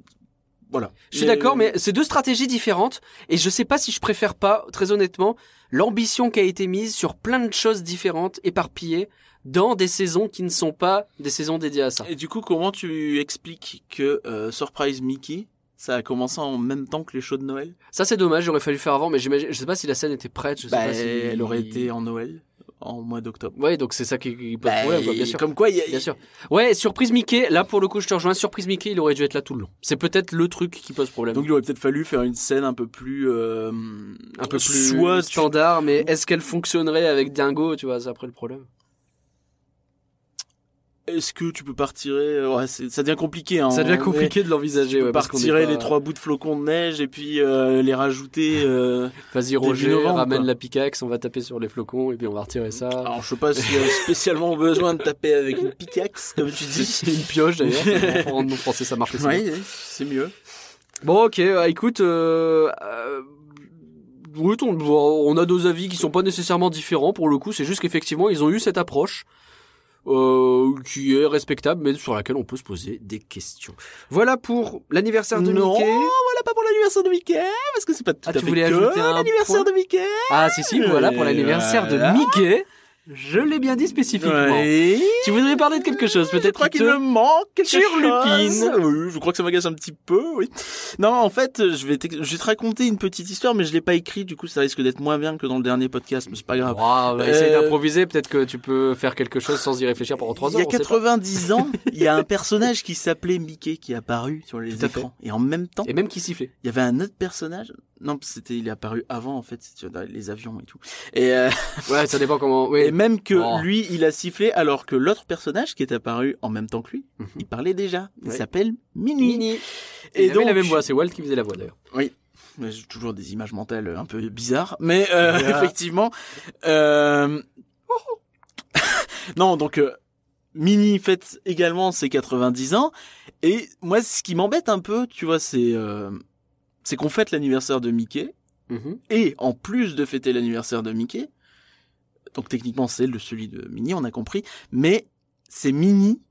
voilà. Je suis d'accord, mais c'est deux stratégies différentes et je sais pas si je préfère pas, très honnêtement, l'ambition qui a été mise sur plein de choses différentes, éparpillées, dans des saisons qui ne sont pas des saisons dédiées à ça. Et du coup, comment tu expliques que euh, Surprise Mickey, ça a commencé en même temps que les shows de Noël? Ça c'est dommage, j'aurais fallu faire avant, mais j'imagine, je sais pas si la scène était prête, je sais Bah, pas si elle aurait été en Noël, en mois d'octobre. Ouais, donc c'est ça qui, qui pose Bah, problème, quoi, bien sûr. Comme quoi, il y a, Bien sûr. Ouais, surprise Mickey, là pour le coup je te rejoins, surprise Mickey, il aurait dû être là tout le long. C'est peut-être le truc qui pose problème. Donc il aurait peut-être fallu faire une scène un peu plus, euh, un peu plus soit tu- standard, mais est-ce qu'elle fonctionnerait avec Dingo, tu vois, c'est après le problème? Est-ce que tu peux pas retirer Ouais, ça devient compliqué. Hein, ça devient compliqué de l'envisager, Tu peux ouais, retirer pas- les trois bouts de flocons de neige et puis euh, les rajouter. euh, Vas-y Roger, novembre, ramène quoi. la pickaxe, on va taper sur les flocons et puis on va retirer ça. Alors je sais pas s'il y a spécialement besoin de taper avec une pickaxe comme tu dis. C'est une pioche d'ailleurs. en en français ça marche aussi. Oui, oui, c'est mieux. Bon ok, euh, écoute, euh, euh, oui, on, on a deux avis qui sont pas nécessairement différents pour le coup. C'est juste qu'effectivement ils ont eu cette approche. Euh, qui est respectable, mais sur laquelle on peut se poser des questions. Voilà pour l'anniversaire de Non, Mickey. voilà pas pour l'anniversaire de Mickey, parce que c'est pas tout Ah, à tu fait voulais que ajouter un l'anniversaire de Mickey. Ah si si, voilà pour l'anniversaire de Mickey. Je l'ai bien dit spécifiquement. Ouais. Tu voudrais parler de quelque chose, Je peut-être crois qui qu'il te- me manque quelque turlupine. chose. Oui, je crois que ça m'agace un petit peu, oui. Non, en fait, je vais, je te raconter une petite histoire, mais je l'ai pas écrit, du coup, ça risque d'être moins bien que dans le dernier podcast, mais c'est pas grave. Wow, bah, essaye Euh, d'improviser, peut-être que tu peux faire quelque chose sans y réfléchir pendant trois Il ans. y a on sait pas. 90 ans, il y a un personnage qui s'appelait Mickey qui est apparu sur les écrans. Et en même temps, Et même qui sifflait. il y avait un autre personnage. Non, c'était, il est apparu avant, en fait, c'était dans les avions et tout. Et, euh, Ouais, ça dépend comment. Oui. et même que Oh. lui, il a sifflé, alors que l'autre personnage qui est apparu en même temps que lui, Mhm. il parlait déjà. Il s'appelle Minnie. Mini. Et Et donc la même voix, c'est Walt qui faisait la voix d'ailleurs. Mais j'ai toujours des images mentales un peu bizarres, mais euh, effectivement. Euh... non, donc euh, Mini fête également ses 90 ans, et moi, ce qui m'embête un peu, tu vois, c'est euh, c'est qu'on fête l'anniversaire de Mickey, Mhm. et en plus de fêter l'anniversaire de Mickey, donc techniquement c'est le celui de Minnie, on a compris, mais c'est Minnie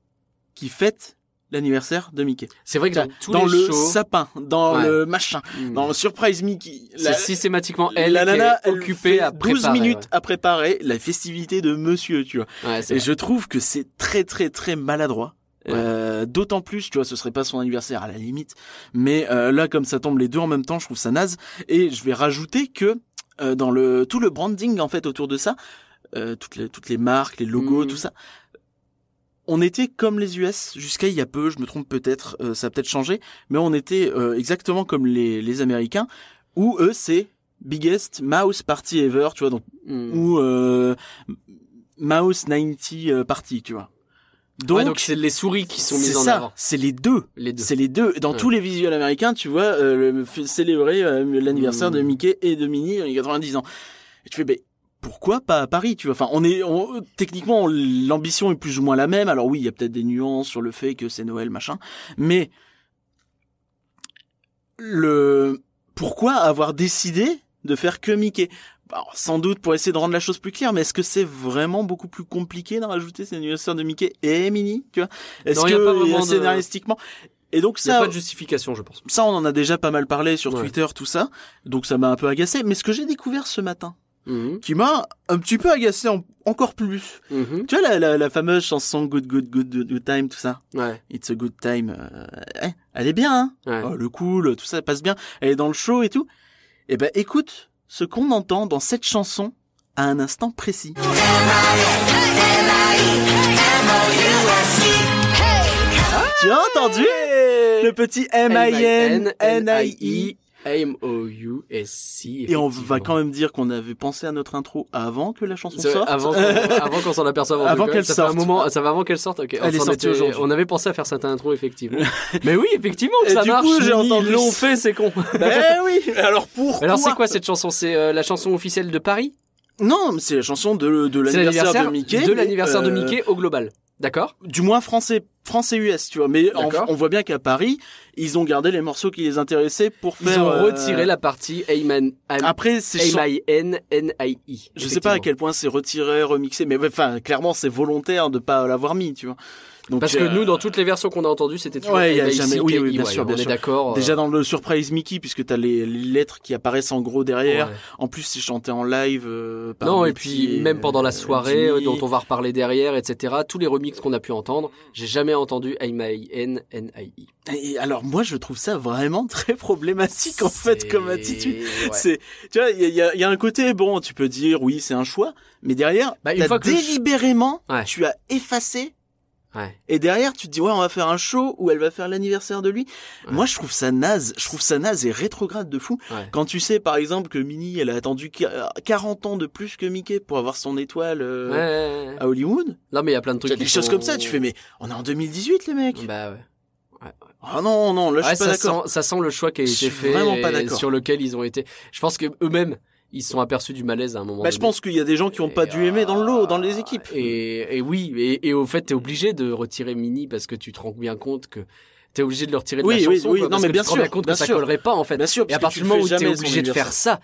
qui fête l'anniversaire de Mickey. C'est vrai que dans tous dans les le shows, sapin, dans Ouais. le machin, Mhm. dans le surprise Mickey. c'est la- systématiquement elle la qui nana, est occupée à 12 préparer, minutes à préparer la festivité de monsieur, tu vois. Ouais, c'est Et vrai. je trouve que c'est très très très maladroit. Ouais. Euh, D'autant plus, tu vois, ce serait pas son anniversaire à la limite, mais euh, là comme ça tombe les deux en même temps, je trouve ça naze. Et je vais rajouter que euh, dans le tout le branding en fait autour de ça, euh, toutes les toutes les marques, les logos, Mhm. tout ça. On était comme les US jusqu'à il y a peu, je me trompe peut-être, euh, ça a peut-être changé, mais on était euh, exactement comme les les Américains où eux c'est biggest mouse party ever, tu vois, donc Hmm. ou euh, mouse 90 euh, party, tu vois. Donc, Ouais, c'est les souris qui sont mises en avant. c'est les deux. Les deux. C'est les deux. Dans Ouais. tous les visuels américains, tu vois, euh, célébrer euh, l'anniversaire de Mickey et de Minnie il y a 90 ans. Et tu fais, ben, pourquoi pas à Paris, tu vois? Enfin, on est, on- techniquement, l'ambition est plus ou moins la même. Alors oui, il y a peut-être des nuances sur le fait que c'est Noël, machin. Mais le, pourquoi avoir décidé de faire que Mickey? Alors, sans doute pour essayer de rendre la chose plus claire, mais est-ce que c'est vraiment beaucoup plus compliqué d'en rajouter ces anniversaires de Mickey et Minnie, tu vois? Est-ce que y pas vraiment de- scénaristiquement Et donc Il n'y a ça, pas de justification, je pense. ça on en a déjà pas mal parlé sur Ouais. Twitter, tout ça. Donc ça m'a un peu agacé. Mais ce que j'ai découvert ce matin, Mhm. qui m'a un petit peu agacé en- encore plus. Mhm. Tu vois la, la, la fameuse chanson Good Good Good Good, Good Time, tout ça. Ouais. It's a good time. euh, hein, elle est bien, hein Ouais. Oh, Le cool, tout ça passe bien. Elle est dans le show et tout. Eh ben écoute ce qu'on entend dans cette chanson à un instant précis. Tu as entendu le petit M-I-N-N-I-I M-O-U-S-C. Et on va quand même dire qu'on avait pensé à notre intro avant que la chanson sorte. Avant, qu'on- avant qu'on s'en aperçoive. Avant qu'elle ça fait un sorte. moment, ça va avant qu'elle sorte. Ok. Elle on est sortie était-. On avait pensé à faire cette intro effectivement. Mais oui, effectivement, que ça du marche. coup, j'ai entendu Ils l'ont fait, c'est con. ben oui. Alors pourquoi Alors c'est quoi cette chanson? C'est euh, la chanson officielle de Paris? Non, mais c'est la chanson de, l'anniversaire de Mickey. de l'anniversaire de euh, Mickey au global. D'accord Du moins français, français US, tu vois. Mais en- on voit bien qu'à Paris, ils ont gardé les morceaux qui les intéressaient pour Ils faire. ont euh, retiré la partie Ayman. Après, c'est chan- A-M-I-N-N-I-I. Je sais pas à quel point c'est retiré, remixé, mais enfin, clairement, c'est volontaire de pas l'avoir mis, tu vois. Donc, Parce que euh, nous, dans toutes les versions qu'on a entendues, c'était toujours Ouais, il y a jamais- oui, oui, bien ouais, sûr, bien on est sûr. d'accord. Déjà euh, dans le Surprise Mickey, puisque t'as les, les lettres qui apparaissent en gros derrière. ouais. En plus, c'est chanté en live. euh, par Non, et puis même pendant la soirée, Jimmy. dont on va reparler derrière, etc., tous les remixes qu'on a pu entendre, j'ai jamais entendu A-M-I-N-N-I-I. Et alors, moi, je trouve ça vraiment très problématique, en fait, comme attitude. Ouais. C'est, tu vois, il y a, il y a- il y a un côté, bon, tu peux dire, oui, c'est un choix, mais derrière, Bah, une t'as fois que délibérément, Ouais. tu as effacé, Ouais. et derrière, tu te dis, ouais, on va faire un show où elle va faire l'anniversaire de lui. Ouais. Moi, je trouve ça naze, je trouve ça naze et rétrograde de fou. Ouais. Quand tu sais, par exemple, que Minnie, elle a attendu qu- 40 ans de plus que Mickey pour avoir son étoile euh, à Hollywood. Non, mais il y a plein de trucs. as des qui choses comme ça, tu fais, mais on est en 2018, les mecs. Bah ouais. Ah non, non, là, je suis pas d'accord. ça sent le choix qui a été fait vraiment pas et sur lequel ils ont été. Je pense que eux-mêmes, ils se sont aperçus du malaise à un moment. Bah, je pense qu'il y a des gens qui ont pas dû aimer dans le lot, dans les euh, équipes. Et, et oui, et, et au fait, t'es obligé de retirer Mini parce que tu te rends bien compte que t'es obligé de le retirer de Oui, la oui, chanson. oui, quoi, non, parce mais que bien tu te rends bien sûr, compte bien que ça sûr. collerait pas en fait. Bien sûr, Et à partir tu du moment où t'es obligé de faire ça,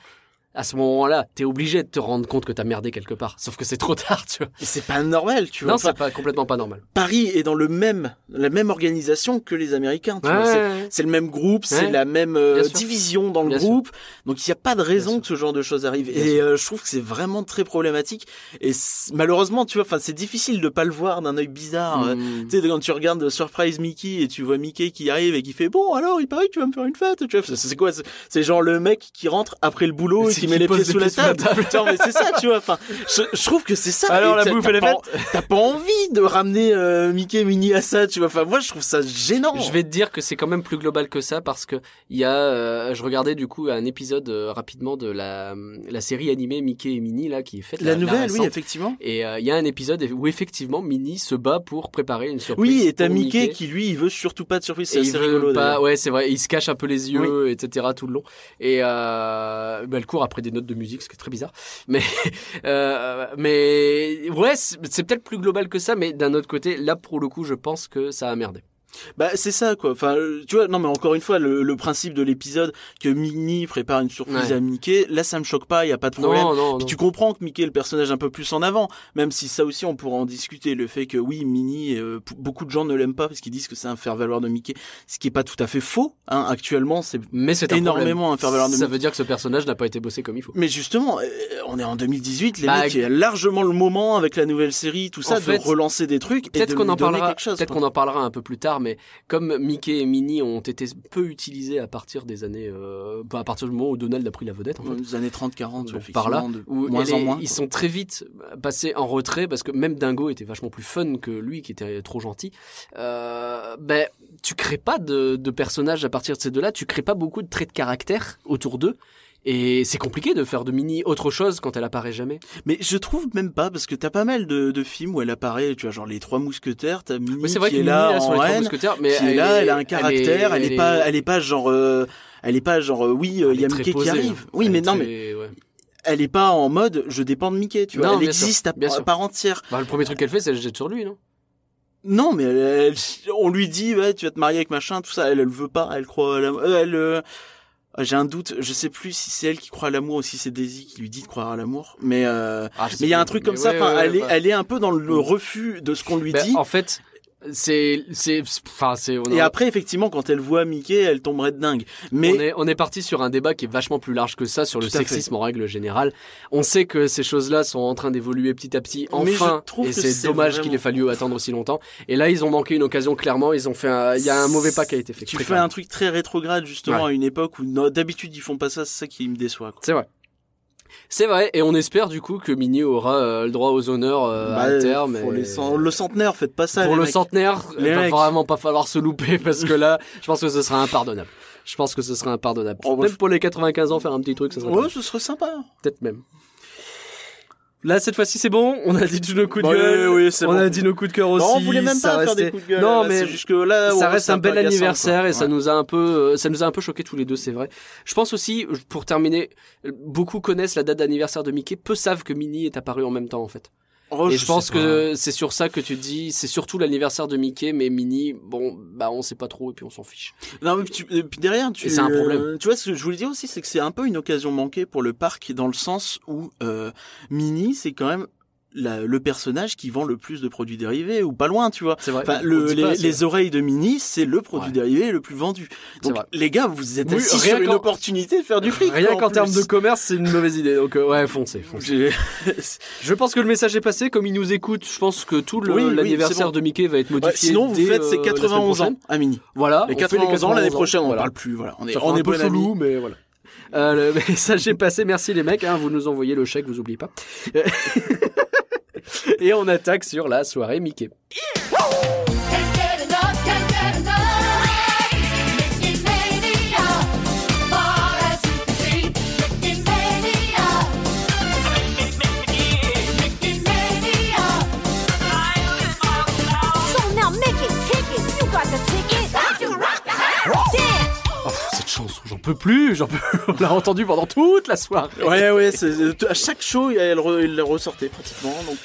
à ce moment-là, t'es obligé de te rendre compte que t'as merdé quelque part. Sauf que c'est trop tard, tu vois. C'est pas normal, tu vois. Non, c'est pas complètement pas normal. Paris est dans le même, la même organisation que les Américains, tu vois. C'est- C'est le même groupe, c'est Ouais. la même euh, division dans le Bien sûr. groupe. Donc il n'y a pas de raison que ce genre de choses arrive. Bien et euh, je trouve que c'est vraiment très problématique. Et malheureusement, tu vois, enfin c'est difficile de pas le voir d'un œil bizarre. euh, Mm. Tu sais, quand tu regardes Surprise Mickey et tu vois Mickey qui arrive et qui fait bon alors il paraît que tu vas me faire une fête, tu vois, c'est- quoi C'est genre le mec qui rentre après le boulot et C'est qui qui met les pieds sous la table. Mais c'est ça, tu vois. Enfin, je, je trouve que c'est ça. Alors, la t'as- bouffe les pas- fêtes T'as pas envie de ramener euh, Mickey et Minnie à ça, tu vois. Enfin, moi je trouve ça gênant. Je vais te dire que c'est quand même plus global que ça parce que il y a, euh, je regardais du coup un épisode euh, rapidement de la, la série animée Mickey et Minnie là qui est faite La nouvelle, oui, effectivement. Et euh, il y a un épisode où effectivement Minnie se bat pour préparer une surprise. Oui, et t'as Mickey, qui lui, il veut surtout pas de surprise. C'est rigolo. pas, ouais, c'est vrai, il se cache un peu les yeux, etc. tout le long. Et bah, elle court après des notes de musique, ce qui est très bizarre. Mais, euh, mais ouais, c'est c'est peut-être plus global que ça. Mais d'un autre côté, là pour le coup, je pense que ça a merdé. Bah c'est ça quoi. Enfin, euh, tu vois, non mais encore une fois, le, le principe de l'épisode que Minnie prépare une surprise Ouais. à Mickey, là ça me choque pas, il y a pas de problème. Non, non, non. Puis tu comprends que Mickey est le personnage un peu plus en avant, même si ça aussi on pourra en discuter. Le fait que oui, Minnie, euh, beaucoup de gens ne l'aiment pas parce qu'ils disent que c'est un faire-valoir de Mickey, ce qui est pas tout à fait faux. Hein. Actuellement, c'est Mais c'est énormément un faire-valoir de Ça Mickey. veut dire que ce personnage n'a pas été bossé comme il faut. Mais justement, euh, on est en 2018, les Bah, mecs, il y a largement le moment avec la nouvelle série, tout ça, fait, de relancer des trucs et Peut-être de qu'on en parlera. Peut-être qu'on en parlera un peu plus tard, mais mais comme Mickey et Minnie ont été peu utilisés à partir des années, euh, bah, à partir du moment où Donald a pris la vedette, en fait. Les années 30-40, Donc, par là, effectivement, de où moins en moins. ils sont très vite passés en retrait parce que même Dingo était vachement plus fun que lui qui était trop gentil. Euh, ben tu crées pas de, de personnages à partir de ces deux-là, tu crées pas beaucoup de traits de caractère autour d'eux. Et c'est compliqué de faire de Minnie autre chose quand elle apparaît jamais. Mais je trouve même pas, parce que t'as pas mal de, de films où elle apparaît, tu vois, genre les trois mousquetaires, t'as Minnie Oui, c'est vrai qui que est Minnie, là là, sur en les Trois reine, Mousquetaires, mais qui est là, elle a un est- caractère, elle est, pas, elle est pas genre, euh, elle est pas genre, euh, oui, il y a Mickey posée, qui arrive. hein. Oui, Elle mais est non, mais ouais. elle est pas en mode, je dépends de Mickey, tu vois. Non, elle bien sûr, existe à, bien à sûr. part entière. Bah, le premier truc qu'elle fait, c'est elle se jette sur lui, non? Non, mais elle, elle- on lui dit, ouais, tu vas te marier avec machin, tout ça. Elle, elle veut pas, elle croit. Euh, elle, euh, j'ai un doute, je sais plus si c'est elle qui croit à l'amour ou si c'est Daisy qui lui dit de croire à l'amour. Mais, euh, Ah, mais il y a un truc comme Mais ça, ouais, enfin, ouais, elle, est, bah. elle est un peu dans le refus de ce qu'on lui Bah, dit. En fait, c'est, c'est, enfin, c'est. Et après, effectivement, quand elle voit Mickey, elle tomberait de dingue. Mais On est, on est parti sur un débat qui est vachement plus large que ça sur le fait. sexisme en règle générale. On sait que ces choses-là sont en train d'évoluer petit à petit. Enfin, et c'est dommage vraiment- qu'il ait fallu attendre aussi longtemps. Et là, ils ont manqué une occasion clairement. Ils ont fait, un... il y a un mauvais pas qui a été fait. tu fais un truc très rétrograde, justement, à une époque où d'habitude ils font pas ça, c'est ça qui me déçoit. C'est vrai. C'est vrai, et on espère du coup que Minnie aura euh, le droit aux honneurs euh, Bah, à terme. pour et- les cent- Le centenaire, faites pas ça. pour les le mecs. centenaire, il va vraiment pas falloir se louper parce que là, je pense que ce sera impardonnable. Je pense que ce sera impardonnable. Oh, bah, Même je- pour les 95 ans, faire un petit truc, ça serait Ouais, ce serait sympa. Peut-être même. Là, cette fois-ci, c'est bon. On a dit tous nos coups de Ouais, gueule. oui, c'est on bon. a dit nos coups de cœur aussi. Non, on voulait même ça pas faire restait- des coups de gueule. Non, mais c'est juste que là, ça reste un bel anniversaire quoi. et ça Ouais. nous a un peu, euh, ça nous a un peu choqué tous les deux, c'est vrai. Je pense aussi, pour terminer, beaucoup connaissent la date d'anniversaire de Mickey, peu savent que Minnie est apparu en même temps, en fait. Oh, et je, pense que c'est sur ça que tu dis, c'est surtout l'anniversaire de Mickey, mais Minnie, bon, bah, on sait pas trop et puis on s'en fiche. Non, mais tu- et puis derrière, tu. C'est un problème. euh, Tu vois, ce que je voulais dire aussi, c'est que c'est un peu une occasion manquée pour le parc, dans le sens où euh, Minnie, c'est quand même la- le personnage qui vend le plus de produits dérivés, ou pas loin, tu vois. C'est vrai. Enfin, le, les, pas assez. les oreilles de Minnie, c'est le produit Ouais. dérivé le plus vendu. Donc, les gars, vous êtes Oui, assis rien sur une opportunité de faire du fric. Rien qu'en termes de commerce, c'est une mauvaise idée. Donc, euh, ouais, foncez, Je pense que le message est passé. Comme il nous écoute, je pense que tout le- Oui, oui, l'anniversaire bon. de Mickey va être Ouais, modifié. sinon, vous faites euh, ces la 91 semaine ans à Minnie. Voilà. Les on fait 91 ans l'année 91 prochaine, on voilà. parle plus. Voilà, on est, on est peu chelou, mais voilà. Euh, le message est passé. Merci les mecs. Hein, vous nous envoyez le chèque, vous oubliez pas. Et on attaque sur la soirée Mickey. Plus. J'en peux. On l'a entendue pendant toute la soirée. Ouais, ouais, à chaque show, elle, elle ressortait pratiquement. Donc,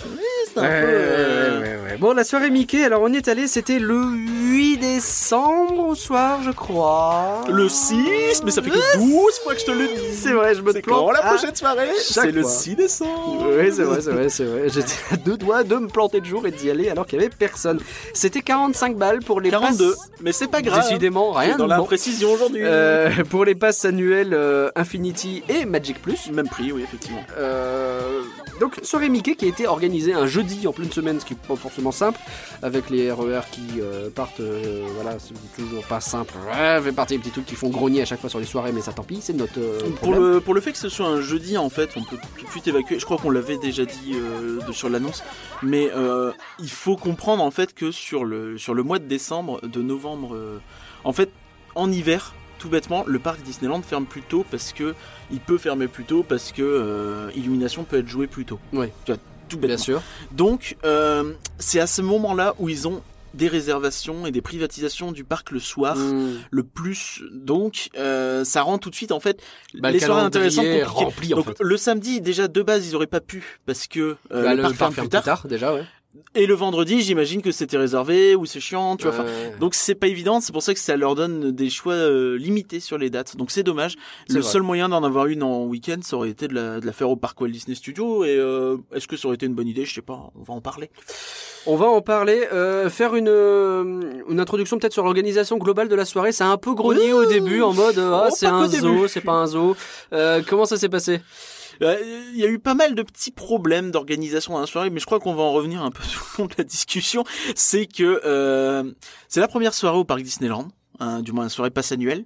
oui, c'est un peu. euh, Bon, la soirée Mickey, alors on y est allé, c'était le 8 décembre au soir, je crois. Le 6, mais ça fait que 12 fois que je te le dis. C'est vrai, je me plante. quand la prochaine soirée C'est le fois. 6 décembre. Oui, c'est vrai, c'est vrai, c'est vrai. J'étais à deux doigts de me planter de jour et d'y aller alors qu'il y avait personne. C'était 45 balles pour les 42. passes. Mais c'est pas grave. Décidément, rien Dans de la bon. précision aujourd'hui. Euh, pour les passes annuelles euh, Infinity et Magic Plus. Même prix, oui, effectivement. Euh, donc une soirée Mickey qui a été organisée un jeudi en pleine semaine, ce qui n'est pas forcément simple, avec les RER qui euh, partent, euh, voilà, c'est toujours pas simple. Ouais, fait partie des petits trucs qui font grogner à chaque fois sur les soirées, mais ça tant pis, c'est notre euh, Pour le, pour le fait que ce soit un jeudi, en fait, on peut tout de suite évacuer. Je crois qu'on l'avait déjà dit de- sur l'annonce, mais il faut comprendre en fait que sur le sur le mois de décembre, de novembre, en fait, en hiver, tout bêtement, le parc Disneyland ferme plus tôt parce que il peut fermer plus tôt parce que euh, Illumination peut être joué plus tôt. Oui. Bien sûr. Donc, euh, c'est à ce moment-là où ils ont des réservations et des privatisations du parc le soir. Mmh. Le plus, donc, euh, ça rend tout de suite en fait Bah, les le soirées intéressantes calendrier est compliquées. rempli, en Donc fait. le samedi déjà de base ils auraient pas pu parce que euh, Bah, le, parc ferme plus tard. déjà, ouais. Et le vendredi j'imagine que c'était réservé ou c'est chiant, tu vois. enfin, Ouais. donc c'est pas évident, c'est pour ça que ça leur donne des choix euh, limités sur les dates. Donc c'est dommage. Le vrai. seul moyen d'en avoir une en week-end, ça aurait été de la, de la faire au parc Walt Disney Studio. Et euh, est-ce que ça aurait été une bonne idée? Je sais pas. On va en parler. On va en parler, euh, faire une, une introduction peut-être sur l'organisation globale de la soirée. Ça a un peu grogné au début en mode euh, ah Oh, c'est un zoo, c'est pas un zoo. Comment ça s'est passé? Il y a eu pas mal de petits problèmes d'organisation dans la soirée, mais je crois qu'on va en revenir un peu tout le long de la discussion. C'est que euh, c'est la première soirée au parc Disneyland, hein, du moins la soirée passe annuelle.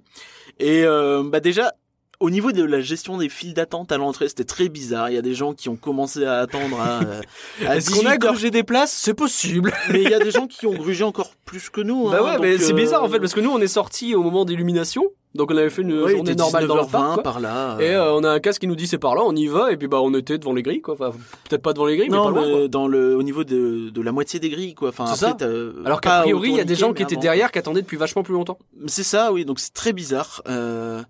Et euh, bah déjà, au niveau de la gestion des files d'attente à l'entrée, c'était très bizarre. Il y a des gens qui ont commencé à attendre à, euh, à Est-ce qu'on a 18 heures. grugé des places? C'est possible. Mais il y a des gens qui ont grugé encore plus que nous. bah hein, ouais, donc, mais c'est euh, bizarre en fait parce que nous on est sortis au moment d'illumination, donc on avait fait une ouais, journée normale dans le 19h20 parc. quoi. par là. Et euh, euh, on a un casque qui nous dit c'est par là, on y va, et puis bah on était devant les grilles quoi. Enfin, peut-être pas devant les grilles, non, mais pas loin. quoi. dans le, au niveau de, de la moitié des grilles, quoi. Enfin, C'est après, ça. Alors qu'a priori, il y a des gens qui étaient derrière, qui attendaient depuis vachement plus longtemps. C'est ça, oui. Donc c'est très bizarre. Euh...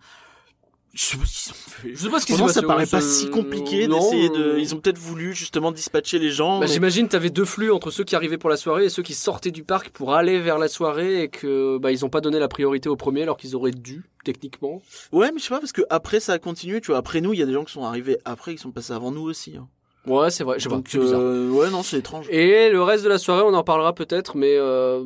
Je sais pas ce qu'ils ont fait. Je sais pas ce qui s'est Vraiment, passé. ça paraît ouais, pas si compliqué Non, d'essayer euh, de. Ils ont peut-être voulu justement dispatcher les gens. Bah, mais- J'imagine t'avais deux flux entre ceux qui arrivaient pour la soirée et ceux qui sortaient du parc pour aller vers la soirée et que bah ils ont pas donné la priorité au premier alors qu'ils auraient dû techniquement. Ouais, mais je sais pas parce que après ça a continué. Tu vois, après nous, il y a des gens qui sont arrivés après, qui sont passés avant nous aussi. hein. Ouais, c'est vrai. Je. Donc bizarre. euh, ouais, non, c'est étrange. Et le reste de la soirée, on en parlera peut-être, mais euh,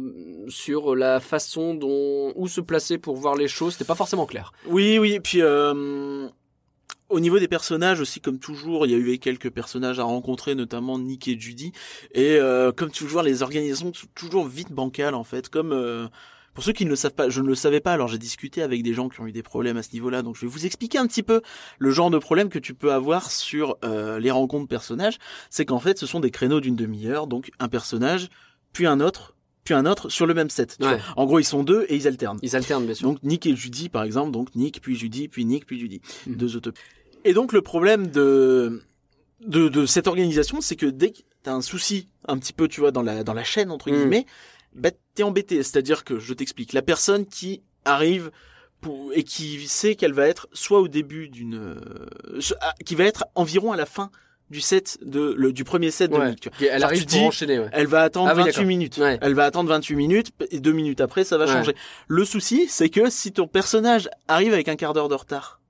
sur la façon dont où se placer pour voir les choses, c'était pas forcément clair. Oui, oui. Et puis euh, au niveau des personnages aussi, comme toujours, il y a eu quelques personnages à rencontrer, notamment Nick et Judy. Et euh, comme toujours, les organisations sont toujours vite bancales en fait. Comme euh, pour ceux qui ne le savent pas, je ne le savais pas. Alors j'ai discuté avec des gens qui ont eu des problèmes à ce niveau-là, donc je vais vous expliquer un petit peu le genre de problème que tu peux avoir sur euh, les rencontres personnages. C'est qu'en fait, ce sont des créneaux d'une demi-heure, donc un personnage, puis un autre, puis un autre sur le même set. tu Ouais. vois. En gros, ils sont deux et ils alternent. Ils alternent bien sûr. Donc Nick et Judy par exemple, donc Nick puis Judy puis Nick puis Judy, Mhm. deux autopies. Et donc le problème de de, de cette organisation, c'est que dès que t'as un souci un petit peu, tu vois, dans la dans la chaîne entre Mhm. guillemets, bah t'es embêté. C'est-à-dire que je t'explique, la personne qui arrive pour, et qui sait qu'elle va être soit au début d'une, euh, ah, qui va être environ à la fin du set de le, du premier set de Ouais. Nick. Tu vois. Elle arrive tu dis- enchaîner. Ouais. Elle va attendre Ah oui, 28 d'accord. minutes. Ouais. Elle va attendre 28 minutes et deux minutes après, ça va changer. Le souci, c'est que si ton personnage arrive avec un quart d'heure de retard,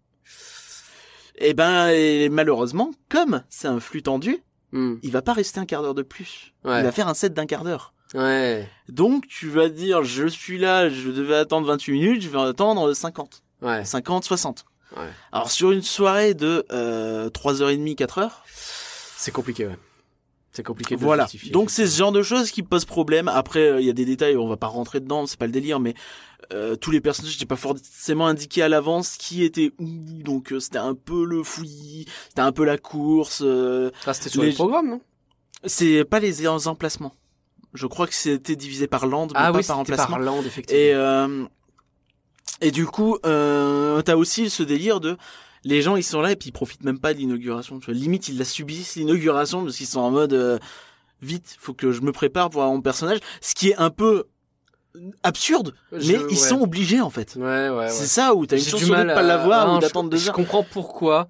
eh ben, et malheureusement, comme c'est un flux tendu, Hmm. il va pas rester un quart d'heure de plus. Ouais. Il va faire un set d'un quart d'heure. Ouais. Donc, tu vas dire, je suis là, je devais attendre 28 minutes, je vais attendre 50. Ouais. 50, 60. Ouais. Alors, sur une soirée de euh, 3h30, 4h, C'est compliqué. Ouais. C'est compliqué. De Voilà. justifier, Donc c'est ce genre de choses qui posent problème. Après, euh, il y a des détails, on va pas rentrer dedans, c'est pas le délire, mais euh, tous les personnages n'étaient pas forcément indiqués à l'avance qui était où, donc euh, c'était un peu le fouillis, c'était un peu la course. euh, Ah, c'était sur les- le programme, non? C'est pas les emplacements. Je crois que c'était divisé par land, mais Ah pas oui, par emplacement. par land, effectivement. Et euh, et du coup, euh, t'as aussi ce délire de les gens ils sont là et puis ils profitent même pas de l'inauguration. Tu vois, limite ils la subissent l'inauguration parce qu'ils sont en mode euh, vite, faut que je me prépare pour avoir mon personnage, ce qui est un peu absurde, Je- mais ils ouais. sont obligés en fait. Ouais, ouais, ouais. C'est ça où t'as une chance de pas à- l'avoir ou je- d'attendre deux Je heures. comprends pourquoi,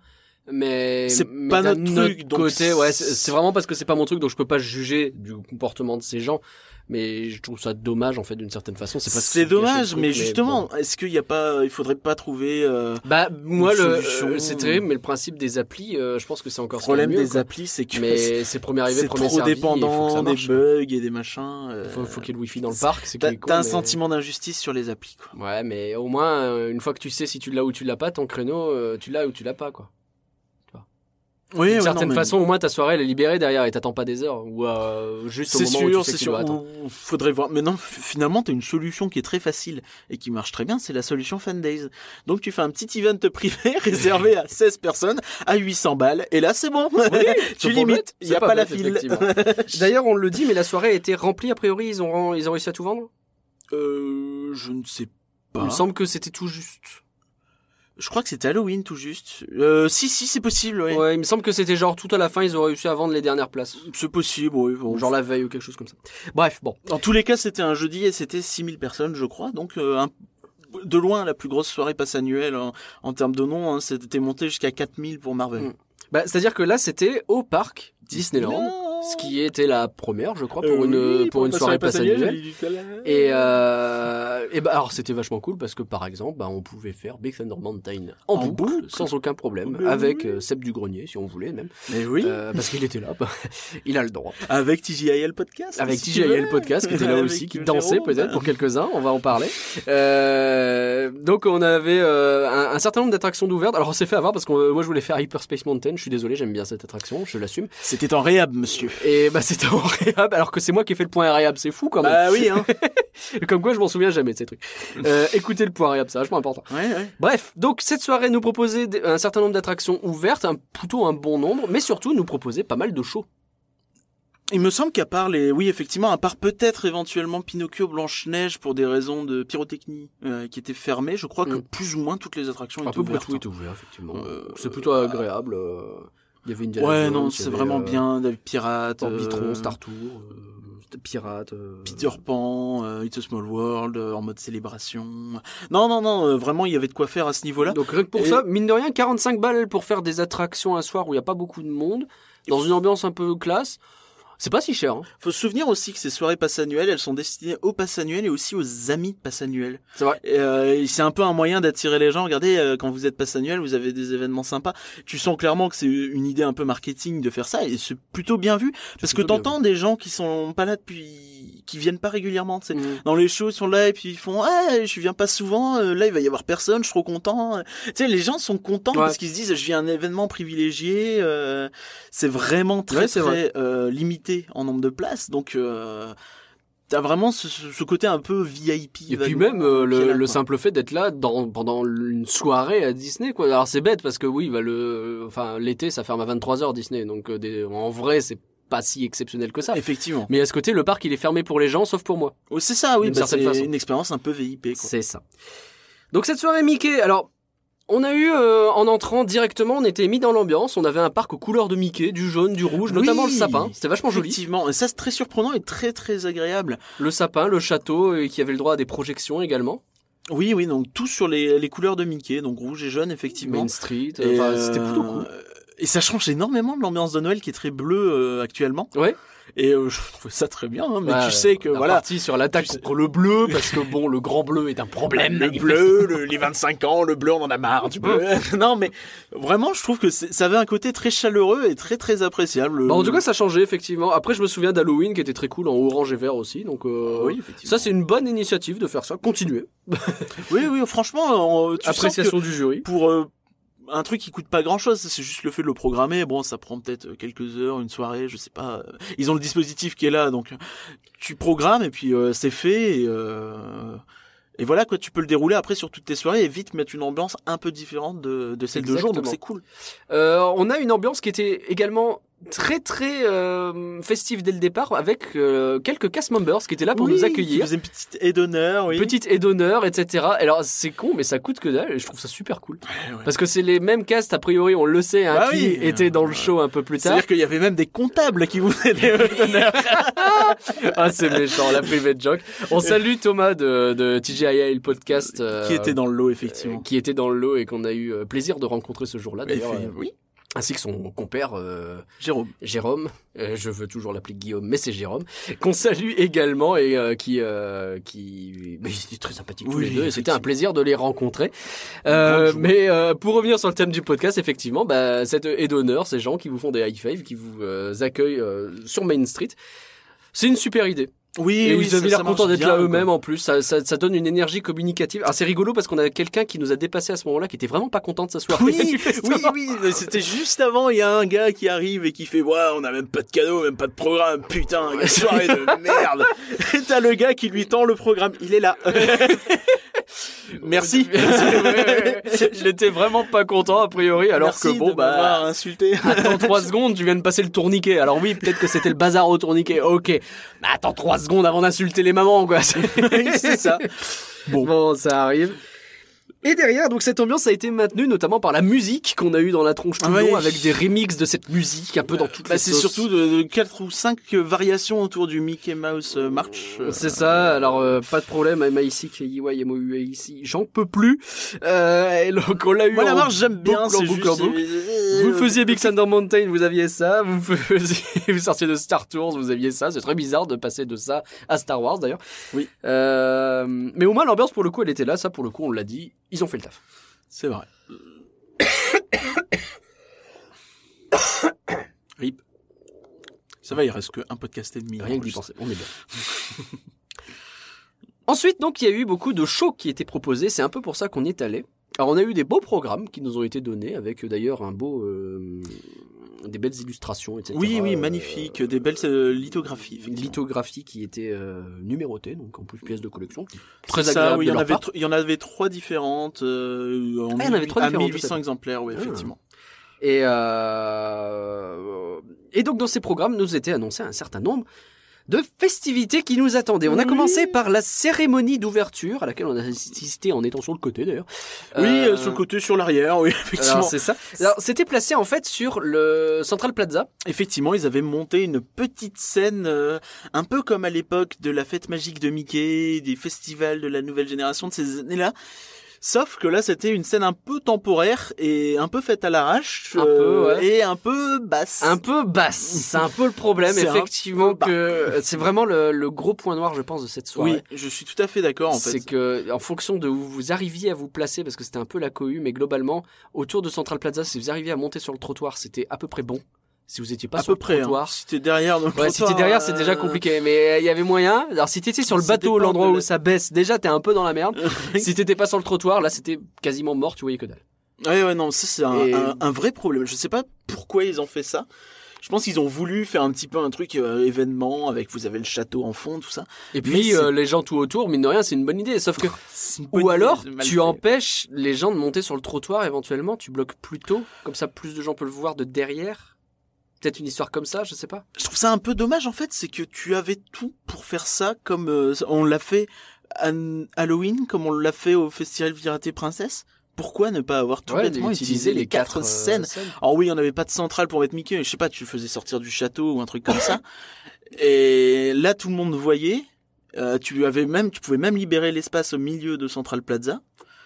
mais C'est pas notre truc, donc côté, ouais, c'est vraiment parce que c'est pas mon truc, donc je peux pas juger du comportement de ces gens. Mais je trouve ça dommage en fait d'une certaine façon. C'est pas C'est dommage, truc, mais justement, bon. est-ce qu'il y a pas, il faudrait pas trouver euh, Bah moi une le euh, c'est terrible, mais le principe des applis, euh, je pense que c'est encore le problème des mieux, applis, c'est que quoi. Mais c'est premier arrivé, premier trop servi. dépendant des bugs et des machins. euh, Faut, faut qu'il y ait le wifi dans le parc. C'est T'as un mais- sentiment d'injustice sur les applis, quoi. Ouais, mais au moins euh, une fois que tu sais si tu l'as ou tu l'as pas, ton créneau, tu l'as ou tu l'as pas quoi. Oui, D'une certaine façon, au moins ta soirée elle est libérée derrière et t'attends pas des heures ou euh, juste au c'est moment sûr, où tu sais c'est tu sûr. attendre. Ou- Faudrait voir. Mais non, finalement, t'as une solution qui est très facile et qui marche très bien, c'est la solution Fan Days. Donc, tu fais un petit event privé réservé à 16 personnes à 800 balles et là, c'est bon. tu c'est pas limites. Il c'est y a pas pas, la bête, file. D'ailleurs, on le dit, mais la soirée a été remplie a priori. Ils ont ils ont réussi à tout vendre? euh, je ne sais Il pas. me semble que c'était tout juste. Je crois que c'était Halloween tout juste. Euh, si, si, c'est possible, ouais. Ouais, il me semble que c'était genre tout à la fin ils ont réussi à vendre les dernières places. C'est possible, oui. bon. Genre la veille ou quelque chose comme ça. Bref, bon. Dans tous les cas, c'était un jeudi et c'était 6000 personnes, je crois. Donc, euh, un- de loin, la plus grosse soirée passe annuelle en, en termes de nom. Hein, c'était monté jusqu'à 4000 pour Marvel. Mm. Bah, c'est-à-dire que là c'était au parc Disneyland. Ce qui était la première, je crois, pour Euh, une oui, pour une soirée passe annuelle. Et euh, et bah alors c'était vachement cool parce que par exemple, bah on pouvait faire Big Thunder Mountain en, En boucle, boucle. sans aucun problème, Mais avec oui. euh, Seb du Grenier si on voulait même, Mais oui, Euh, parce qu'il était là, bah, il a le droit. avec TJIL Podcast. Avec si TJIL. Podcast qui était là aussi, qui dansait peut-être pour quelques-uns, on va en parler. Euh, donc on avait euh, un, un certain nombre d'attractions d'ouvertes. Alors on s'est fait avoir parce que moi je voulais faire Hyperspace Mountain, je suis désolé, j'aime bien cette attraction, je l'assume. C'était en réhab, monsieur. Et bah c'était en réhab alors que c'est moi qui ai fait le point réhab, c'est fou quand même. Bah oui, hein. Comme quoi je m'en souviens jamais de ces trucs. Euh, écoutez le point réhab, c'est vachement important. ouais, ouais. Bref, donc cette soirée nous proposait un certain nombre d'attractions ouvertes, un, plutôt un bon nombre, mais surtout nous proposait pas mal de shows. Il me semble qu'à part les, oui, effectivement, à part peut-être éventuellement Pinocchio, Blanche-Neige pour des raisons de pyrotechnie euh, qui étaient fermées, je crois que Mm. plus ou moins toutes les attractions Un étaient peu près ouvertes. tout est ouvert, effectivement. Euh, c'est plutôt agréable. euh, Il y avait Indiana Ouais, Jones, non, c'est vraiment euh, bien. David Pirate, Orbitron, euh, Star Tour, euh, Pirate. Peter Pan, It's a Small World, en mode célébration. Non, non, non, vraiment, il y avait de quoi faire à ce niveau-là. Donc rien que pour Et- ça, mine de rien, 45 balles pour faire des attractions un soir où il n'y a pas beaucoup de monde, dans une ambiance un peu classe. C'est pas si cher. Hein. Faut se souvenir aussi que ces soirées pass annuelles, elles sont destinées aux pass annuels et aussi aux amis pass annuels. C'est vrai. Euh, c'est un peu un moyen d'attirer les gens. Regardez, euh, quand vous êtes pass annuel, vous avez des événements sympas. Tu sens clairement que c'est une idée un peu marketing de faire ça et c'est plutôt bien vu parce que t'entends des gens qui sont pas là depuis, qui viennent pas régulièrement. tu sais. Mm. Dans les shows, ils sont là et puis ils font ah je viens pas souvent. euh, Là, il va y avoir personne. Je suis trop content. Tu sais, les gens sont contents Ouais. parce qu'ils se disent je viens à un événement privilégié. euh, c'est vraiment très Ouais, très euh, limité en nombre de places. Donc euh, T'as vraiment ce, ce- côté un peu VIP. Et puis même euh, est le, là, le simple fait d'être là dans, pendant une soirée à Disney quoi. Alors c'est bête parce que oui, bah le enfin l'été ça ferme à 23h Disney donc euh, des- en vrai c'est pas si exceptionnel que ça. Effectivement. Mais à ce côté le parc il est fermé pour les gens sauf pour moi. Oh, c'est ça, oui, bah, c'est une expérience un peu VIP. C'est ça. Donc cette soirée Mickey, alors on a eu euh, en entrant directement, on était mis dans l'ambiance, on avait un parc aux couleurs de Mickey, du jaune, du rouge, notamment Oui, le sapin, c'était vachement joli. Effectivement, et ça c'est très surprenant et très très agréable. Le sapin, le château euh, qui avait le droit à des projections également. Oui, oui, donc tout sur les, les couleurs de Mickey, donc rouge et jaune effectivement. Main Street, Et, enfin, euh, c'était plutôt cool. Et ça change énormément de l'ambiance de Noël qui est très bleue euh, actuellement. Ouais. Et euh, je trouve ça très bien, hein, mais Ouais, tu sais que on voilà, parti sur l'attaque Tu sais- contre le bleu parce que bon, le grand bleu est un problème. le bleu, le- les 25 ans, le bleu on en a marre, tu peux. non mais vraiment je trouve que ça avait un côté très chaleureux et très très appréciable. Bah, en tout cas, ça a changé effectivement. Après, je me souviens d'Halloween qui était très cool en orange et vert aussi. Donc, euh, oui, effectivement. ça c'est une bonne initiative de faire ça. Continuez. Oui, oui, franchement, tu sens que Appréciation du jury. pour euh, un truc qui coûte pas grand chose, c'est juste le fait de le programmer. Bon, ça prend peut-être quelques heures, une soirée, je sais pas. Ils ont le dispositif qui est là, donc tu programmes et puis euh, c'est fait. Et, euh, et voilà quoi, tu peux le dérouler après sur toutes tes soirées et vite mettre une ambiance un peu différente de, de celle de jour, donc Exactement. c'est cool. Euh, on a une ambiance qui était également très très euh, festive dès le départ avec euh, quelques cast members qui étaient là pour Oui, nous Qui accueillir. faisait une petite aide d'honneur, oui. Petite aide d'honneur, etc. Alors c'est con, mais ça coûte que dalle et je trouve ça super cool. Ouais, ouais. Parce que c'est les mêmes castes, a priori, on le sait, hein, Bah qui oui. étaient dans le show un peu plus tard. C'est-à-dire qu'il y avait même des comptables qui vous faisaient des aides d'honneur. Ah, c'est méchant, la private joke. On salue Thomas de, de TGIA, le podcast. euh, qui était dans le lot, euh, effectivement. qui était dans le lot et qu'on a eu euh, plaisir de rencontrer ce jour-là, d'ailleurs. Euh, oui, ainsi que son compère euh, Jérôme. Jérôme, euh, je veux toujours l'appeler Guillaume, mais c'est Jérôme, qu'on salue également et euh, qui, euh, qui, mais ils étaient très sympathiques tous Oui, les deux. et C'était un plaisir de les rencontrer. Euh, mais euh, pour revenir sur le thème du podcast, effectivement, bah, cette aide d'honneur, ces gens qui vous font des high five, qui vous euh, accueillent euh, sur Main Street, c'est une super idée. Oui, Et oui, ils avaient l'air contents d'être là eux-mêmes en plus. Ça, ça, ça donne une énergie communicative. Alors c'est rigolo parce qu'on a quelqu'un qui nous a dépassé à ce moment-là, qui était vraiment pas content de sa soirée. Oui, oui, oui, mais c'était juste avant, il y a un gars qui arrive et qui fait, ouais, on a même pas de cadeau, même pas de programme, putain, quelle soirée de merde. Et t'as le gars qui lui tend le programme, il est là. Merci. Je l'étais vraiment pas content a priori, alors Merci que bon de bah. insulté. Attends trois secondes, tu viens de passer le tourniquet. Alors oui, peut-être que c'était le bazar au tourniquet. Ok, mais attends trois secondes avant d'insulter les mamans, quoi. C'est ça. Bon. ça arrive. Et derrière, donc cette ambiance a été maintenue notamment par la musique qu'on a eu dans la tronche tout le Ouais. long, avec des remixes de cette musique un peu dans toutes Bah, les c'est surtout de, de 4 ou 5 variations autour du Mickey Mouse euh, March. euh, C'est ça, alors euh, pas de problème, M-I-C, K-I-Y, M-O-U-A-I-C, j'en peux plus. Euh, et donc on l'a eu Moi, la en marche, j'aime bien, c'est juste... euh. Vous euh, faisiez Big Thunder Mountain, vous aviez ça. Vous faisiez, vous sortiez de Star Tours, vous aviez ça. C'est très bizarre de passer de ça à Star Wars d'ailleurs. Oui. Euh, mais au moins l'ambiance pour le coup, elle était là. Ça pour le coup, on l'a dit, ils ont fait le taf. C'est vrai. Rip. Ça va, il reste que un podcast et demi. Rien que d'y penser, on est bien. Ensuite, donc, il y a eu beaucoup de shows qui étaient proposés. C'est un peu pour ça qu'on est allé. Alors, on a eu des beaux programmes qui nous ont été donnés, avec d'ailleurs un beau, euh, des belles illustrations, etc. Oui, oui, Euh, magnifique. Des belles euh, lithographies. Une effectivement. lithographie qui était euh, numérotée, donc en plus pièce de collection. Très agréable ça, oui, il y, en avait part. tr- il y en avait trois différentes. En Ah, il y en avait trois à différentes, 1800 à fait. exemplaires, oui, Ah. effectivement. Et, euh, et donc dans ces programmes, nous était annoncé un certain nombre de festivités qui nous attendaient. On a commencé par la cérémonie d'ouverture, à laquelle on a assisté en étant sur le côté d'ailleurs. Oui, Euh, euh, sur le côté, sur l'arrière, oui, effectivement. C'est ça. Alors c'était placé en fait sur le Central Plaza. Effectivement, ils avaient monté une petite scène, euh, un peu comme à l'époque de la fête magique de Mickey, des festivals de la nouvelle génération de ces années-là. Sauf que là, c'était une scène un peu temporaire et un peu faite à l'arrache Un peu, ouais. et un peu basse. Un peu basse, c'est un peu le problème C'est effectivement que c'est vraiment le, le gros point noir je pense de cette soirée. Oui, je suis tout à fait d'accord en c'est fait. que en fonction de où vous arriviez à vous placer, parce que c'était un peu la cohue, mais globalement autour de Central Plaza, si vous arriviez à monter sur le trottoir, c'était à peu près bon. Si vous étiez pas à sur peu le près. Hein. trottoir, Si t'es derrière, donc Ouais, si t'es derrière, c'est déjà compliqué. Mais euh, il y avait moyen. Alors, si t'étais sur le bateau, l'endroit où la- ça baisse, déjà, t'es un peu dans la merde. si t'étais pas sur le trottoir, là, c'était quasiment mort, tu voyais que dalle. Ouais, ouais, non, ça c'est un, Et- un, un vrai problème. Je sais pas pourquoi ils ont fait ça. Je pense qu'ils ont voulu faire un petit peu un truc euh, événement avec vous avez le château en fond, tout ça. Et puis, euh, les gens tout autour, mine de rien, c'est une bonne idée. Sauf que, ou alors, tu fait. empêches les gens de monter sur le trottoir éventuellement, tu bloques plus tôt. Comme ça, plus de gens peuvent le voir de derrière. Peut-être une histoire comme ça, je sais pas. Je trouve ça un peu dommage en fait, c'est que tu avais tout pour faire ça comme euh, on l'a fait à Halloween, comme on l'a fait au festival Viraté Princesse. Pourquoi ne pas avoir tout Ouais, bêtement utilisé les quatre euh, scènes? Alors oui, on n'avait pas de centrale pour mettre Mickey, mais je sais pas, tu le faisais sortir du château ou un truc comme ça. Et là, tout le monde voyait. Euh, tu avais même, tu pouvais même libérer l'espace au milieu de Central Plaza.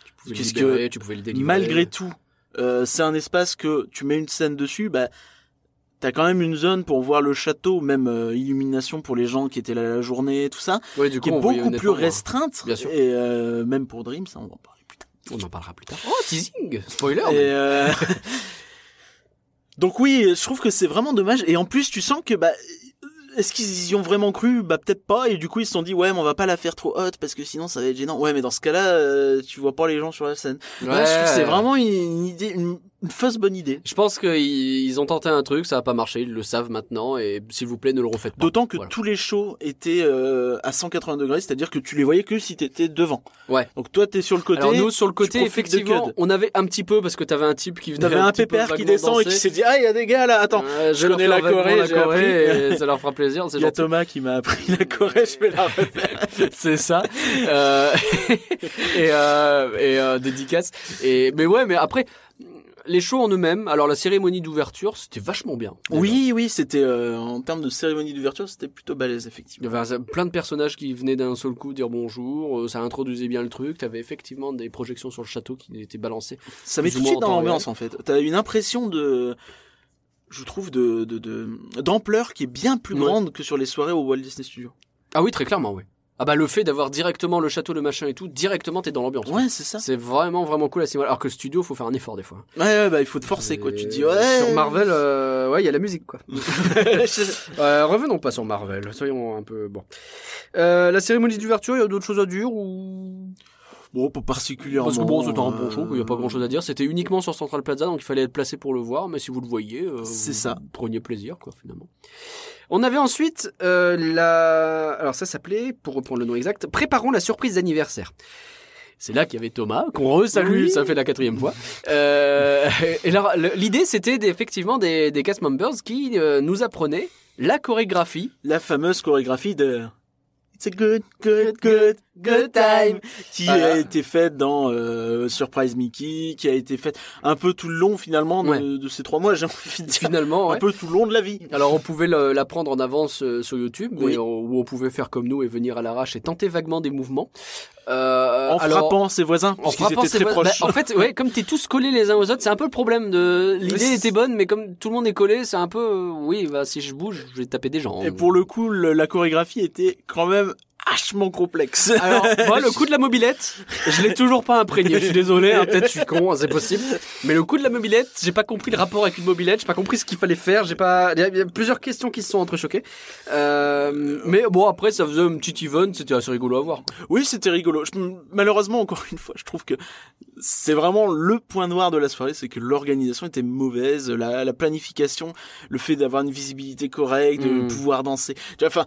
Tu pouvais libérer, tu pouvais le délivrer. Malgré tout, euh, c'est un espace que tu mets une scène dessus, bah t'as quand même une zone pour voir le château, même euh, illumination pour les gens qui étaient là la journée, tout ça, Ouais, du qui coup, est beaucoup plus hein. restreinte. Bien sûr. Et euh, même pour Dream, ça on va en parler plus tard. On en parlera plus tard. Oh, teasing Spoiler Et, euh, Donc oui, je trouve que c'est vraiment dommage. Et en plus, tu sens que bah est-ce qu'ils y ont vraiment cru? Bah peut-être pas. Et du coup, ils se sont dit ouais, mais on va pas la faire trop haute parce que sinon ça va être gênant. Ouais, mais dans ce cas-là, euh, tu vois pas les gens sur la scène. Ouais, c'est vraiment une, une idée, une, une fausse bonne idée. Je pense qu'ils ils ont tenté un truc, ça a pas marché, ils le savent maintenant, et s'il vous plaît, ne le refaites pas. D'autant que Voilà. tous les shows étaient euh, à 180 degrés, c'est-à-dire que tu les voyais que si t'étais devant. Ouais. Donc toi, t'es sur le côté. Alors nous, sur le côté, effectivement, on avait un petit peu, parce que t'avais un type qui venait T'avais un peu pépère qui descend et qui s'est dit ah il y a des gars là. Attends, je connais la Corée, la Corée, et ça leur fera plaisir, c'est il y a. Thomas qui m'a appris la Corée. Je vais la refaire. c'est ça. Euh, et euh, et dédicace. Et mais ouais, mais après les shows en eux-mêmes. Alors la cérémonie d'ouverture, c'était vachement bien. Oui, oui, c'était euh, en termes de cérémonie d'ouverture, c'était plutôt balèze effectivement. Il y avait plein de personnages qui venaient d'un seul coup dire bonjour, euh, ça introduisait bien le truc, t'avais effectivement des projections sur le château qui étaient balancées. Ça met tout ou de suite dans l'ambiance en fait. T'as une impression de, je trouve de de de- d'ampleur qui est bien plus Ouais. grande que sur les soirées au Walt Disney Studios. Ah oui, très clairement, oui. Ah bah le fait d'avoir directement le château, le machin et tout, directement t'es dans l'ambiance. Ouais, c'est ça. C'est vraiment vraiment cool à ce Alors que studio, faut faire un effort des fois. Ouais, ouais, bah il faut te forcer quoi. Tu te dis Et ouais. Sur Marvel, euh, ouais, il y a la musique quoi. Euh, revenons pas sur Marvel, soyons un peu bon. Euh, la cérémonie d'ouverture, il y a d'autres choses à dire ou? Bon, pas particulièrement. Parce que bon, c'était un bon euh, show, il y a pas grand chose à dire. C'était uniquement sur Central Plaza, donc il fallait être placé pour le voir. Mais si vous le voyez, euh, C'est ça. Preniez plaisir, quoi, finalement. On avait ensuite euh, la. Alors ça s'appelait, pour reprendre le nom exact, préparons la surprise d'anniversaire. C'est là qu'il y avait Thomas, qu'on resalue, Oui. ça fait la quatrième fois. Euh, et alors, l'idée, c'était effectivement des, des cast members qui euh, nous apprenaient la chorégraphie. La fameuse chorégraphie de It's a good, good, good Good time. qui Voilà. a été faite dans euh, Surprise Mickey, qui a été faite un peu tout le long finalement de, Ouais. de ces trois mois, j'ai envie de dire, Finalement, ouais. un peu tout le long de la vie. Alors on pouvait la prendre en avance euh, sur YouTube, mais Oui. on- où on pouvait faire comme nous et venir à l'arrache et tenter vaguement des mouvements. Euh, En alors, frappant ses voisins, en puisqu'ils frappant étaient ses très voisins- proches. bah, en fait, ouais, comme t'es tous collés les uns aux autres, c'est un peu le problème de. L'idée était bonne, mais comme tout le monde est collé, c'est un peu. oui, bah si je bouge, je vais taper des gens. Et pour le coup, le- la chorégraphie était quand même hachement complexe. Alors, moi, le coup de la mobilette, je l'ai toujours pas imprégné. Je suis désolé, hein, peut-être je suis con, hein, c'est possible. Mais le coup de la mobilette, j'ai pas compris le rapport avec une mobilette, j'ai pas compris ce qu'il fallait faire, j'ai pas. Il y, a- il y a plusieurs questions qui se sont entrechoquées. Euh, mais bon, après, ça faisait un petit event, c'était assez rigolo à voir. quoi. Oui, c'était rigolo. Je- malheureusement, encore une fois, je trouve que c'est vraiment le point noir de la soirée, c'est que l'organisation était mauvaise, la, la planification, le fait d'avoir une visibilité correcte, de Mm. pouvoir danser. Enfin,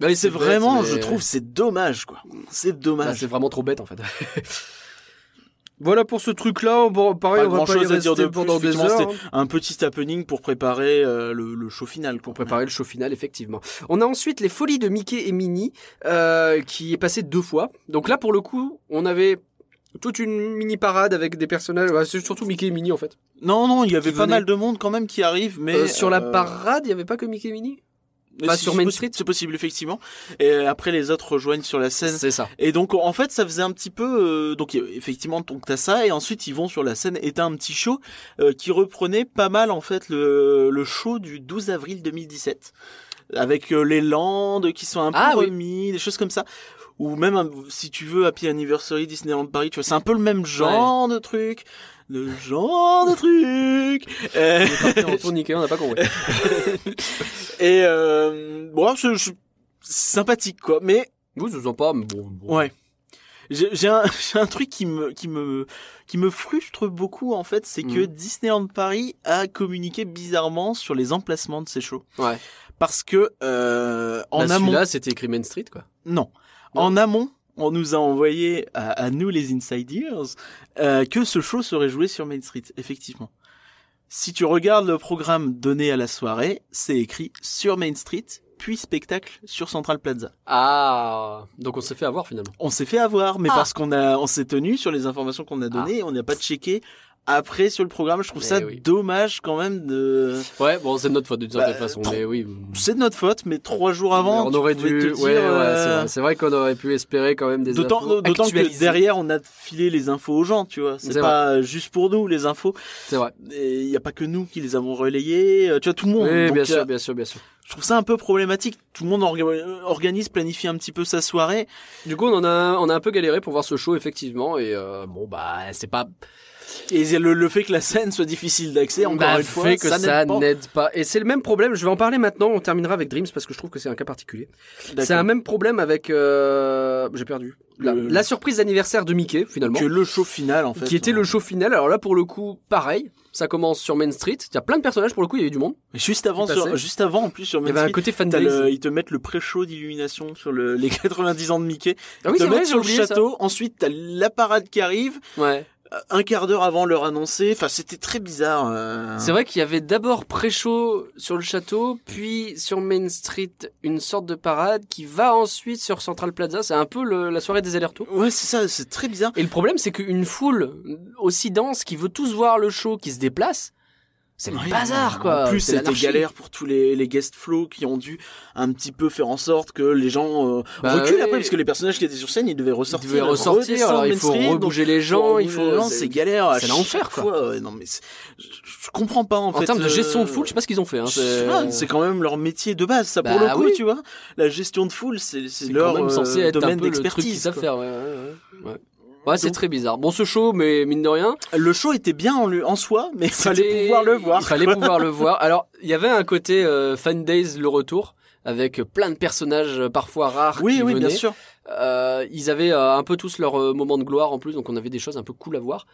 Bah oui, c'est vraiment, mais- je trouve, c'est dommage, quoi. C'est Bah, dommage. c'est vraiment trop bête en fait. voilà pour ce truc-là. Bon, pareil, Pas on va pas y à dire de plus, pendant des effectivement, heures. hein. un petit happening pour préparer euh, le, le show final. Pour préparer le show final, effectivement. On a ensuite les folies de Mickey et Minnie, euh, qui est passé deux fois. Donc là, pour le coup, on avait toute une mini parade avec des personnages. ouais, c'est surtout Mickey et Minnie en fait. Non, non, il y avait pas venait. mal de monde quand même qui arrive, mais Euh, sur la parade, il y avait pas que Mickey et Minnie? Pas sur Main Street C'est possible effectivement. Et après les autres rejoignent sur la scène. C'est ça. Et donc en fait ça faisait un petit peu euh, donc euh, effectivement donc t'as ça et ensuite ils vont sur la scène et t'as un petit show euh, qui reprenait pas mal en fait le, le show du 12 avril 2017 avec euh, les Landes qui sont un peu Ah oui. remis des choses comme ça ou même si tu veux Happy Anniversary Disneyland Paris tu vois c'est un peu le même genre de truc le genre de truc Euh, on tourne Mickey, on n'a pas compris. et euh, bon c'est c'est sympathique quoi mais Vous, je sens pas, mais bon. bon. Ouais. J'ai un, un truc qui me, qui me, qui me frustre beaucoup, en fait, c'est que Mhm. Disneyland Paris a communiqué bizarrement sur les emplacements de ses shows. Ouais. Parce que, euh, en Bah, amont, Celui-là, c'était écrit Main Street, quoi. non. Non. En amont, on nous a envoyé, à, à nous les Insiders, euh, que ce show serait joué sur Main Street, effectivement. Si tu regardes le programme donné à la soirée, c'est écrit sur Main Street, puis spectacle sur Central Plaza. Ah, donc on s'est fait avoir finalement. On s'est fait avoir, mais Ah. parce qu'on a, on s'est tenu sur les informations qu'on a données, on n'a pas checké après sur le programme. Je trouve Mais ça oui. dommage quand même de. Ouais, bon, c'est de notre faute d'une certaine Bah, façon, mais oui. C'est de notre faute, mais trois jours avant, on aurait dû. te ouais, dire, ouais, euh, c'est vrai. C'est vrai qu'on aurait pu espérer quand même des D'autant, infos d'autant que derrière, on a filé les infos aux gens, tu vois. C'est pas juste pour nous les infos. C'est vrai. Il y a pas que nous qui les avons relayées. euh, Tu vois, tout le monde. Oui, Donc, bien euh, sûr, bien sûr, bien sûr. Je trouve ça un peu problématique. Tout le monde orga- organise, planifie un petit peu sa soirée. Du coup, on en a, on a un peu galéré pour voir ce show effectivement, et euh, bon bah, c'est pas. Et le, le fait que la scène soit difficile d'accès, encore bah, une fois, fait que ça, ça n'aide pas. Et c'est le même problème. Je vais en parler maintenant. On terminera avec Dreams parce que je trouve que c'est un cas particulier. C'est un même problème avec. euh, J'ai perdu. La, Le- la surprise d'anniversaire de Mickey finalement. que le show final en fait. qui était le show final. Alors là, pour le coup, pareil. Ça commence sur Main Street. Il y a plein de personnages. Pour le coup, il y avait du monde. Juste avant, sur- juste avant en plus sur Il y Main avait un Street, côté fanbase. le- ils te mettent le pré-show d'illumination sur le, les 90 ans de Mickey. Ah oui, ils te vrai, mettent j'ai sur le oublié ça. château. Ensuite, t'as la parade qui arrive. Ouais. Un quart d'heure avant leur annoncer. Enfin, c'était très bizarre. euh. C'est vrai qu'il y avait d'abord pré-show sur le château, puis sur Main Street une sorte de parade qui va ensuite sur Central Plaza. C'est un peu le- la soirée des allers-retours. Ouais, c'est ça. C'est très bizarre. Et le problème, c'est qu'une foule aussi dense qui veut tous voir le show, qui se déplace, c'est le Ouais, bazar, quoi. En plus, C'est c'était galère pour tous les, les guest flow qui ont dû un petit peu faire en sorte que les gens euh, Bah reculent oui. après, parce que les personnages qui étaient sur scène, ils devaient Ils ressortir. devaient ressortir, alors il faut Street, rebouger les gens, il Pour- faut... non, c'est galère. c'est l'enfer, quoi. fois, non, mais c'est- je, je comprends pas en, En fait. termes de gestion de euh, foule, je sais pas ce qu'ils ont fait. Hein, C'est quand même leur métier de base, ça pour Bah le coup, oui. tu vois. La gestion de foule, c'est c'est c'est leur euh, domaine d'expertise. quoi. faire. Ouais, ouais, c'est très bizarre. Bon, ce show, mais mine de rien, Le show était bien en, lui- en soi, mais il fallait pouvoir le voir. Il fallait pouvoir le voir. Alors, il y avait un côté euh, Fan Days le retour avec plein de personnages euh, parfois rares Oui, qui oui, venaient. bien sûr. Euh, ils avaient euh, un peu tous leur euh, moment de gloire en plus, donc on avait des choses un peu cool à voir.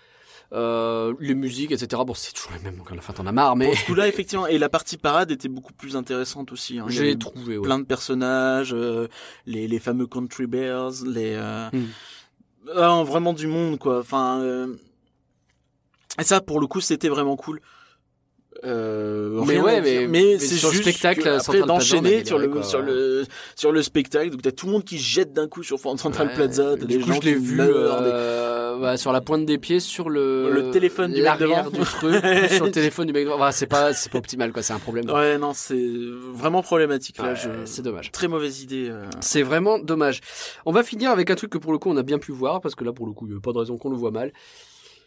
Euh, les musiques, etc. Bon, c'est toujours les mêmes, donc à la fin t'en as marre, mais Pour ce coup-là, effectivement, et la partie parade était beaucoup plus intéressante aussi. hein. J'ai trouvé. ouais. plein de personnages, euh, les, les fameux country bears, les euh, Hmm. Ah, vraiment du monde quoi. Enfin, euh, et ça pour le coup c'était vraiment cool. Euh, Mais ouais, mais- mais, c'est sur le juste spectacle, que après d'enchaîner sur le quoi. sur le sur le spectacle donc t'as tout le monde qui jette d'un coup sur Central Ouais, Plaza t'as du des coup, gens je l'ai vu meurent, des- euh, bah, sur la pointe des pieds sur le Le téléphone du mec devant. du truc sur le téléphone du mec devant. C'est pas c'est pas optimal quoi, c'est un problème. ouais non c'est vraiment problématique là Ouais, je... c'est dommage. très mauvaise idée euh. C'est vraiment dommage. On va finir avec un truc que pour le coup on a bien pu voir parce que là pour le coup il y a pas de raison qu'on le voit mal.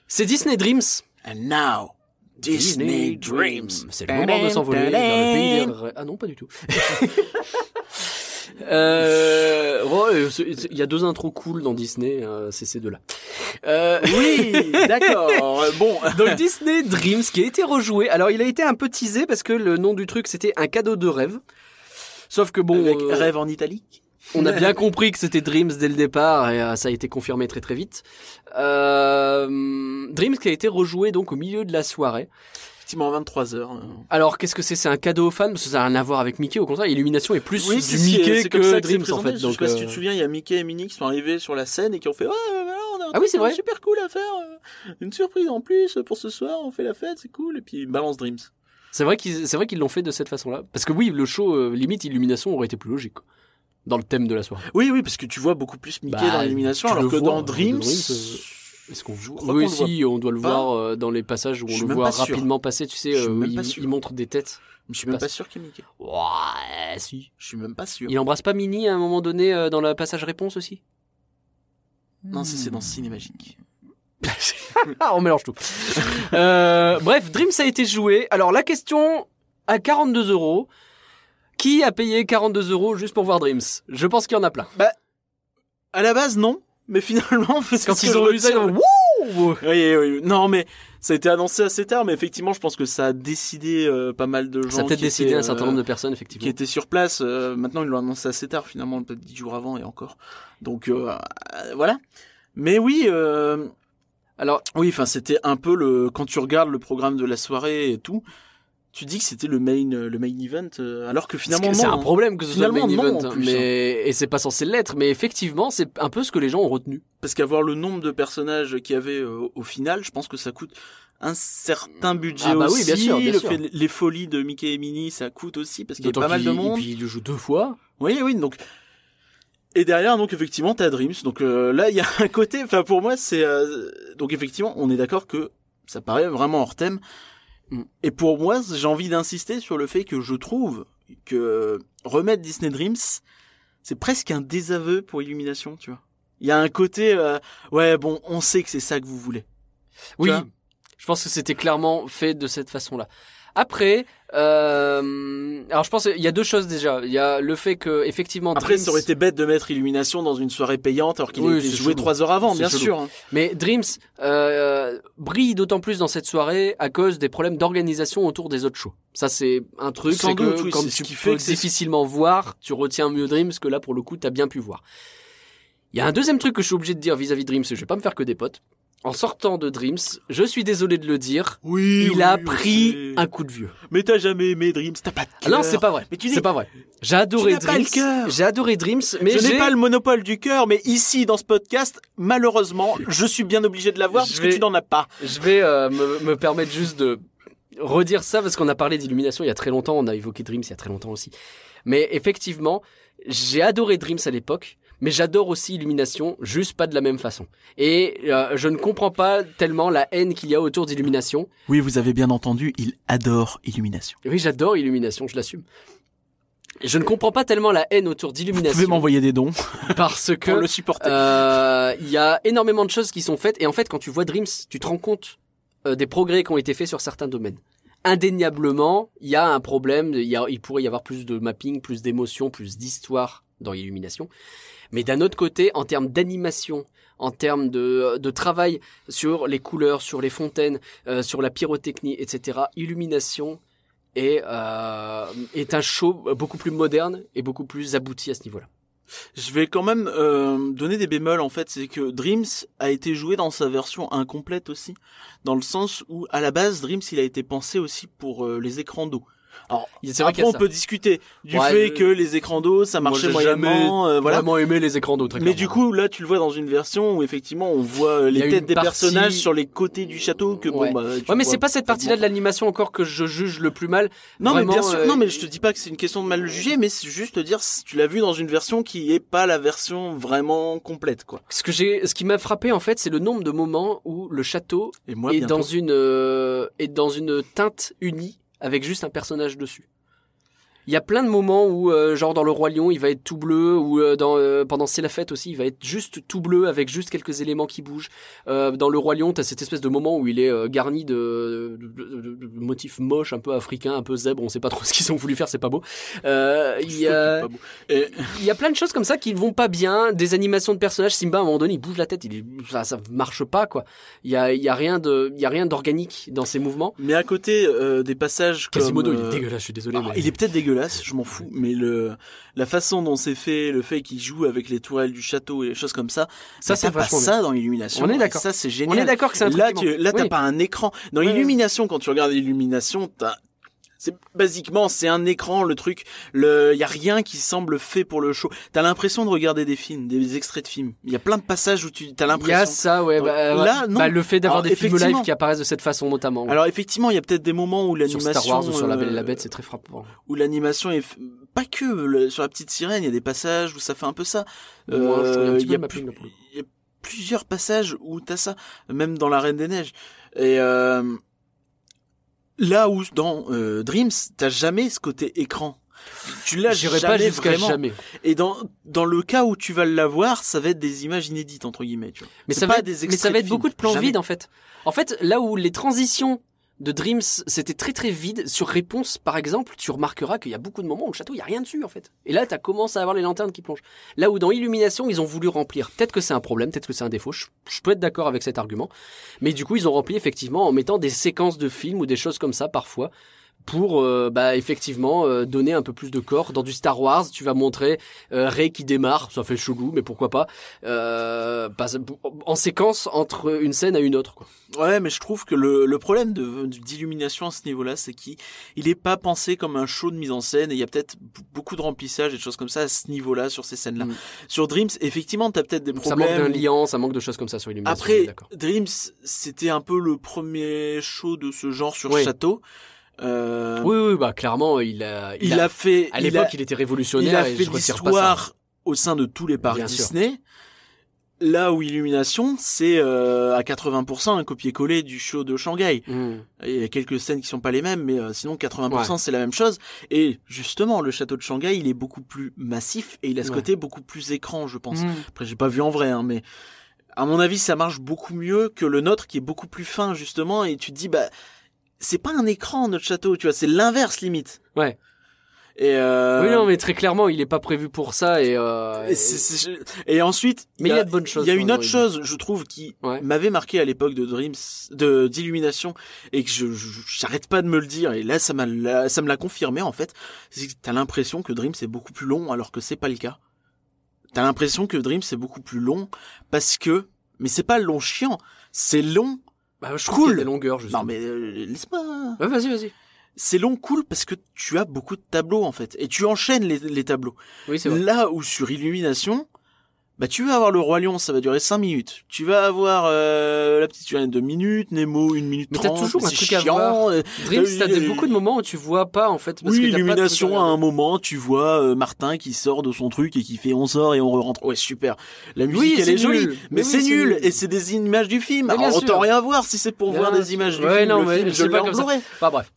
C'est Disney Dreams. and now Disney, Dreams C'est le moment de s'envoler vers le pays des rêves. Ah non, pas du tout. Euh, ouais, c'est- il y a deux intros cool dans Disney, euh, c'est ces deux-là. Euh, oui d'accord bon donc Disney Dreams qui a été rejoué. Alors il a été un peu teasé parce que le nom du truc c'était un cadeau de rêve. Sauf que bon, avec euh, rêve en italique on a bien compris que c'était Dreams dès le départ et euh, ça a été confirmé très très vite. Euh, Dreams qui a été rejoué donc au milieu de la soirée. Effectivement 23 heures Alors qu'est-ce que c'est? C'est un cadeau aux fans? Parce que ça n'a rien à voir avec Mickey. Au contraire, Illumination est plus oui du Mickey ça que Dreams en fait. je Donc sais pas si tu euh, te souviens il y a Mickey et Minnie qui sont arrivés sur la scène et qui ont fait ouais voilà on a un Ah oui, c'est euh, vrai. super cool à faire euh, une surprise en plus pour ce soir on fait la fête c'est cool et puis ils balancent Dreams c'est vrai qu'ils c'est vrai qu'ils l'ont fait de cette façon-là. Parce que oui, le show euh, limite Illumination aurait été plus logique quoi, dans le thème de la soirée. Oui, oui, parce que tu vois beaucoup plus Mickey Bah, dans l'élimination, tu alors que vois, dans dans Dreams, euh, Est-ce qu'on joue Oui, si, on doit le voir euh, dans les passages où on le voit sûr. rapidement passer. Tu sais, euh, il, montre des têtes. je suis même pas sûr qu'il ait Mickey. Ouais, si. Je suis même pas sûr. Il embrasse pas Minnie à un moment donné euh, dans le passage réponse aussi? Non, c'est dans Cinémagique. Ah, on mélange tout. Bref, Dreams a été joué. Alors la question à 42 euros. Qui a payé 42 euros juste pour voir Dreams? Je pense qu'il y en a plein. À la base, non, mais finalement, parce Quand ils ont eu ça, ils retire- ont Wouh Oui, oui, oui. Non, mais ça a été annoncé assez tard, mais effectivement, je pense que ça a décidé euh, pas mal de gens. Ça a peut-être qui décidé étaient, un certain euh, nombre de personnes, qui effectivement. étaient sur place. Euh, maintenant, ils l'ont annoncé assez tard, finalement, peut-être dix jours avant et encore. Donc euh, euh, voilà. Mais oui, euh, Alors, oui, enfin, c'était un peu le quand tu regardes le programme de la soirée et tout, tu dis que c'était le main le main event, euh, alors que finalement c'est non. un problème que ce soit le main non, event, en plus, mais et c'est pas censé l'être, mais effectivement, c'est un peu ce que les gens ont retenu. Parce qu'avoir le nombre de personnages qu'il y avait euh, au final, je pense que ça coûte un certain budget Ah bah oui, aussi. bien sûr, bien le sûr. fait- les folies de Mickey et Minnie, ça coûte aussi parce qu'il y a pas mal de monde. Et puis il le joue deux fois. Oui, oui, donc. Et derrière, donc effectivement, t'as Dreams. Donc euh, là, il y a un côté. Enfin, pour moi, c'est euh, donc effectivement, on est d'accord que ça paraît vraiment hors thème. Et pour moi, j'ai envie d'insister sur le fait que je trouve que remettre Disney Dreams, c'est presque un désaveu pour Illumination, tu vois. Il y a un côté, euh, ouais, bon, on sait que c'est ça que vous voulez. Oui, je pense que c'était clairement fait de cette façon-là. Après, euh, alors je pense qu'il y a deux choses déjà. Il y a le fait que effectivement, Après, Dreams- ça aurait été bête de mettre Illumination dans une soirée payante alors qu'il Oui, c'est joué trois heures avant, bien chelou. sûr. hein. mais Dreams euh, brille d'autant plus dans cette soirée à cause des problèmes d'organisation autour des autres shows. Ça c'est un truc, Sans c'est que doute, oui, quand c'est ce tu qui peux fait difficilement voir, tu retiens mieux Dreams que là pour le coup t'as bien pu voir. Il y a un deuxième truc que je suis obligé de dire vis-à-vis de Dreams, je vais pas me faire que des potes. En sortant de Dreams, je suis désolé de le dire, Oui, il oui, a pris un coup de vieux. Mais t'as jamais aimé Dreams, t'as pas de Ah non, c'est pas vrai. Mais tu C'est pas vrai. J'ai adoré pas Dreams. le cœur. J'ai adoré Dreams, mais je n'ai pas le monopole du cœur, mais ici, dans ce podcast, malheureusement, je suis bien obligé de l'avoir parce vais- que tu n'en as pas. Je vais euh, me, me permettre juste de redire ça parce qu'on a parlé d'illumination il y a très longtemps, on a évoqué Dreams il y a très longtemps aussi. Mais effectivement, j'ai adoré Dreams à l'époque, mais j'adore aussi Illumination, juste pas de la même façon. Et euh, je ne comprends pas tellement la haine qu'il y a autour d'Illumination. Oui, vous avez bien entendu, il adore Illumination. Oui, j'adore Illumination, je l'assume. Je ne comprends pas tellement la haine autour Vous pouvez d'Illumination m'envoyer des dons parce que pour le supporter. Euh, Il y a énormément de choses qui sont faites et en fait quand tu vois Dreams, tu te rends compte euh, des progrès qui ont été faits sur certains domaines. Indéniablement, il y a un problème, il, y a- il pourrait y avoir plus de mapping, plus d'émotion, plus d'histoire dans Illumination. Mais d'un autre côté, en termes d'animation, en termes de, de travail sur les couleurs, sur les fontaines, euh, sur la pyrotechnie, etc., Illumination est, euh, est un show beaucoup plus moderne et beaucoup plus abouti à ce niveau-là. Je vais quand même euh, donner des bémols en fait, c'est que Dreams a été joué dans sa version incomplète aussi, dans le sens où à la base Dreams il a été pensé aussi pour euh, les écrans d'eau. Alors, C'est vrai après, on ça. peut discuter du Ouais, fait que les écrans d'eau, ça Moi, marchait j'ai jamais moyennement, euh, voilà. vraiment aimé les écrans d'eau, Mais du coup, là, tu le vois dans une version où effectivement, on voit euh, les têtes des partie- personnages sur les côtés du château que Ouais. bon, bah, tu Ouais, mais c'est pas cette partie-là de l'animation encore que je juge le plus mal. Non, Vraiment, mais bien sûr, euh, non, mais je te dis pas que c'est une question de mal juger, mais c'est juste te dire, tu l'as vu dans une version qui est pas la version vraiment complète, quoi. Ce que j'ai, ce qui m'a frappé en fait, c'est le nombre de moments où le château moi, est dans une euh, est dans une teinte unie avec juste un personnage dessus. Il y a plein de moments où, euh, genre dans le roi lion, il va être tout bleu, ou euh, dans euh, pendant c'est la fête aussi, il va être juste tout bleu avec juste quelques éléments qui bougent. Euh, dans le roi lion, t'as cette espèce de moment où il est euh, garni de, de, de- de- motifs moches, un peu africains, un peu zèbre. On sait pas trop ce qu'ils ont voulu faire, c'est pas beau. Euh, il y a. Et- il y a plein de choses comme ça qui vont pas bien, des animations de personnages. Simba à un moment donné, il bouge la tête, il ça, ça marche pas quoi. Il y a, il y a rien de, il y a rien d'organique dans ses mouvements. Mais à côté euh, des passages comme... Quasimodo, il est dégueulasse, je suis désolé. mais... il est peut-être dégueulasse, je m'en fous, mais le la façon dont c'est fait, le fait qu'il joue avec les tourelles du château et les choses comme ça, Ça, c'est pas ça dans l'illumination. On est d'accord. Ça c'est On génial. est d'accord que c'est un truc Là, tu, là, t'as pas un écran. Dans l'illumination, quand tu regardes l'illumination, t'as, c'est basiquement, c'est un écran, le truc. Le, y a rien qui semble fait pour le show. T'as l'impression de regarder des films, des extraits de films. Il y a plein de passages où tu, t'as Il y a l'impression. ça, ouais. Bah, Là, non. Bah, le fait d'avoir des films live qui apparaissent de cette façon notamment. Alors effectivement, il y a peut-être des moments où sur l'animation, Star Wars ou sur La Belle et euh, la Bête, c'est très frappant. où l'animation est pas que le- sur la petite sirène, il y a des passages où ça fait un peu ça. Y Euh, il y plus- il y a plusieurs passages où t'as ça, même dans la Reine des Neiges. Et euh, là où dans euh, Dreams, t'as jamais ce côté écran. Tu l'as jamais pas vraiment. jamais. Et dans dans le cas où tu vas l'avoir, ça va être des images inédites entre guillemets. Tu vois. Mais ça pas va être, des mais ça va être beaucoup de plans vides en fait. En fait, là où les transitions de Dreams, c'était très très vide. Sur Réponse, par exemple, tu remarqueras qu'il y a beaucoup de moments où le château, il y a rien dessus en fait. Et là, tu commencé à avoir les lanternes qui plongent. Là où dans Illumination, ils ont voulu remplir. Peut-être que c'est un problème, peut-être que c'est un défaut. Je, je peux être d'accord avec cet argument. Mais du coup, ils ont rempli effectivement en mettant des séquences de films ou des choses comme ça parfois pour euh, bah effectivement euh, donner un peu plus de corps dans du Star Wars tu vas montrer euh, Rey qui démarre ça fait chelou mais pourquoi pas euh, pas- en séquence entre une scène à une autre quoi. Ouais, mais je trouve que le, le problème d'illumination à ce niveau-là, c'est qu'il il est pas pensé comme un show de mise en scène et il y a peut-être beaucoup de remplissage et de choses comme ça à ce niveau-là sur ces scènes-là. Mm. Sur Dreams, effectivement, t'as peut-être des ça manque d'un problèmes. liant ça manque de choses comme ça sur Illumination je Après. Dreams, c'était un peu le premier show de ce genre sur Oui. Château. Euh, oui oui bah clairement il a il, a, fait, à l'époque il, était révolutionnaire il a fait l'histoire au sein de tous les parcs Bien sûr. Disney. Là où Illumination, c'est euh, à 80% un copier-coller du show de Shanghai. Mm. Il y a quelques scènes qui sont pas les mêmes, mais euh, sinon 80% c'est la même chose. Et justement, le château de Shanghai, il est beaucoup plus massif et il a ce Ouais. côté beaucoup plus écran, je pense. Mm. Après, j'ai pas vu en vrai, hein, mais à mon avis, ça marche beaucoup mieux que le nôtre qui est beaucoup plus fin justement. Et tu te dis, bah, c'est pas un écran notre château, tu vois, c'est l'inverse limite. Ouais. Et euh, oui non mais très clairement il est pas prévu pour ça et, euh, et, c'est- c'est- et ensuite, Mais il y a de bonnes choses Il y a une autre chose, je trouve, qui Ouais. m'avait marqué à l'époque de Dreams, de d'illumination, et que je j'arrête pas de me le dire. Et là, ça m'a ça me l'a confirmé en fait. C'est que t'as l'impression que Dreams est beaucoup plus long, alors que c'est pas le cas. T'as l'impression que Dreams c'est beaucoup plus long parce que, mais c'est pas long chiant, c'est long. Bah, je trouve Cool. des longueurs justement. Non mais euh, laisse-moi. Ouais, vas-y vas-y C'est long cool parce que tu as beaucoup de tableaux en fait, et tu enchaînes les, les tableaux. oui c'est vrai Là où sur Illumination, bah tu vas avoir le roi lion, ça va durer 5 minutes. Tu vas avoir euh, la petite sirène 2 minutes, Nemo 1 minute Mais t'as 30. toujours un truc à chiant, voir. euh, Dreams, t'as euh, beaucoup de moments où tu vois pas en fait. Parce oui, à Illumination, à un moment, tu vois euh, Martin qui sort de son truc et qui fait on sort et on rentre. Ouais, super. La musique, Oui, elle est jolie, mais, Mais oui, c'est nul. nul. Et c'est des images du film. Mais Alors, autant rien voir si c'est pour Bien voir des images du Ouais, film. non, le mais film, je pas comme ça. Enfin bref.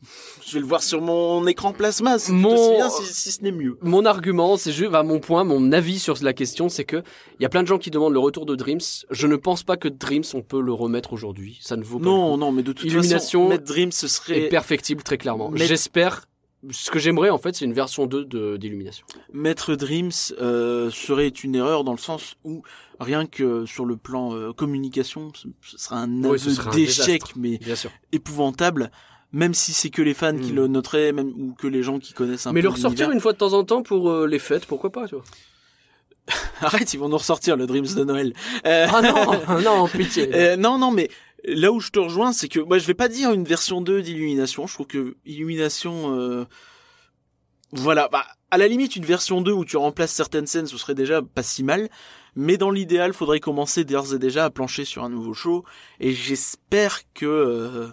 Je vais le voir sur mon écran plasma, tout Mon- si, si ce n'est mieux. Mon argument, c'est juste, mon point, mon avis sur la question, c'est que il y a plein de gens qui demandent le retour de Dreams. Je ne pense pas que Dreams, on peut le remettre aujourd'hui. Ça ne vaut pas le Non, coup. non, mais de toute Illumination façon, mettre Dream, ce est serait perfectible très clairement. Mais- J'espère. Ce que j'aimerais en fait, c'est une version 2 de d'Illumination. Mettre Dreams euh, serait une erreur dans le sens où rien que sur le plan euh, communication, ce, serait un aveu d'échec, mais Bien sûr. épouvantable. Même si c'est que les fans qui Mm. le noteraient, même ou que les gens qui connaissent un Mais peu le ressortir une fois de temps en temps pour euh, les fêtes, pourquoi pas, tu vois. Arrête, ils vont nous ressortir le Dreams de Noël. Euh, Ah non, non, pitié. euh, non, non, mais Là où je te rejoins, c'est que moi je vais pas dire une version 2 d'Illumination. Je trouve que Illumination, euh, voilà, bah, à la limite une version 2 où tu remplaces certaines scènes, ce serait déjà pas si mal. Mais dans l'idéal, faudrait commencer d'ores et déjà à plancher sur un nouveau show. Et j'espère que euh,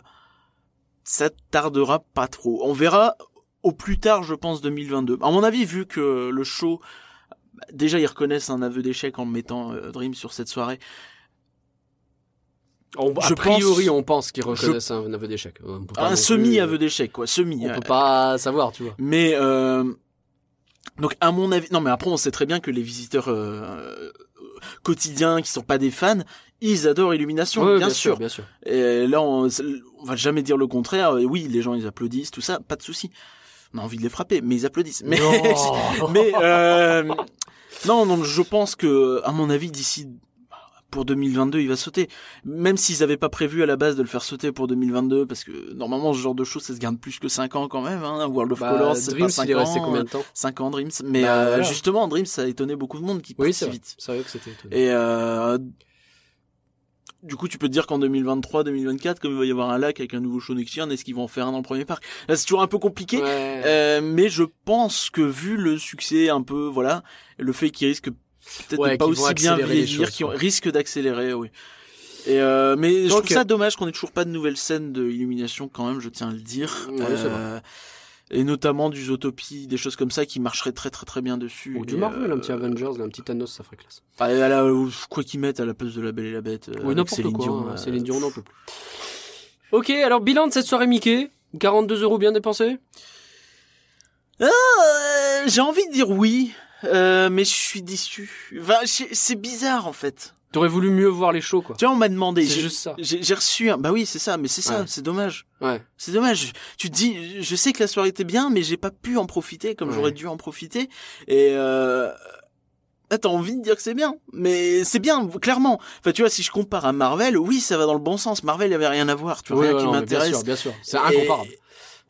ça tardera pas trop. On verra au plus tard, je pense 2022. À mon avis, vu que le show, déjà ils reconnaissent un aveu d'échec en mettant euh, Dream sur cette soirée. On- a Je priori, pense- on pense qu'ils reconnaissent un aveu d'échec. Pas Un semi-aveu d'échec, quoi. Semi. On euh, peut pas savoir, tu vois. Mais euh, donc à mon avis, non mais après on sait très bien que les visiteurs euh, quotidiens qui sont pas des fans, ils adorent Illumination, bien, sûr. bien sûr. Et là on, on va jamais dire le contraire. Oui, les gens ils applaudissent, tout ça, pas de souci. On a envie de les frapper, mais ils applaudissent. Mais Non. mais euh, non, non, je pense que à mon avis d'ici pour 2022, il va sauter. Même s'ils avaient pas prévu à la base de le faire sauter pour 2022, parce que normalement ce genre de choses, ça se garde plus que 5 ans quand même. Hein. World of Bah, Colors, c'est pas 5 il est resté ans, combien de temps 5 ans Dreams. Mais Bah, euh, voilà. justement, Dreams, ça a étonné beaucoup de monde qui Oui, si c'est vrai. vite. C'est vrai que c'était étonnant. Et euh, du coup, tu peux te dire qu'en 2023, 2024, comme il va y avoir un lac avec un nouveau show next year, est-ce qu'ils vont en faire un dans le premier parc? Là, C'est toujours un peu compliqué. Ouais. Euh, mais je pense que vu le succès un peu, voilà, le fait qu'ils risquent peut-être Ouais, de pas qu'ils aussi bien vieillir, choses, qui quoi. risquent d'accélérer, oui. Et euh, mais je trouve ça dommage qu'on ait toujours pas de nouvelles scènes de illumination quand même, je tiens à le dire. Euh, et notamment du Zootopie, des choses comme ça qui marcheraient très très très bien dessus. Ou du Marvel, euh, un petit Avengers, un petit Thanos, ça ferait classe. ah, et à la- quoi qu'ils mettent à la place de la Belle et la Bête. euh, Oui, n'importe quoi. Dion, hein, euh, Céline Dion, on n'en peut plus. Ok, alors bilan de cette soirée Mickey. 42 euros bien dépensés Euh, J'ai envie de dire oui, euh, mais je suis déçu. Enfin, c'est bizarre en fait. T'aurais voulu mieux voir les shows, quoi. Tu vois, on m'a demandé. C'est juste ça. J'ai j'ai reçu un. Bah oui, c'est ça, mais c'est ça, Ouais. c'est dommage. Ouais. C'est dommage. Tu te dis, je sais que la soirée était bien, mais j'ai pas pu en profiter comme Ouais. j'aurais dû en profiter. Et euh... là, t'as envie de dire que c'est bien, mais c'est bien, clairement. Enfin, tu vois, si je compare à Marvel, oui, ça va dans le bon sens. Marvel, il avait rien à voir. Tu vois, Ouais, rien ouais, qui mais Bien m'intéresse. sûr, bien sûr. C'est incomparable.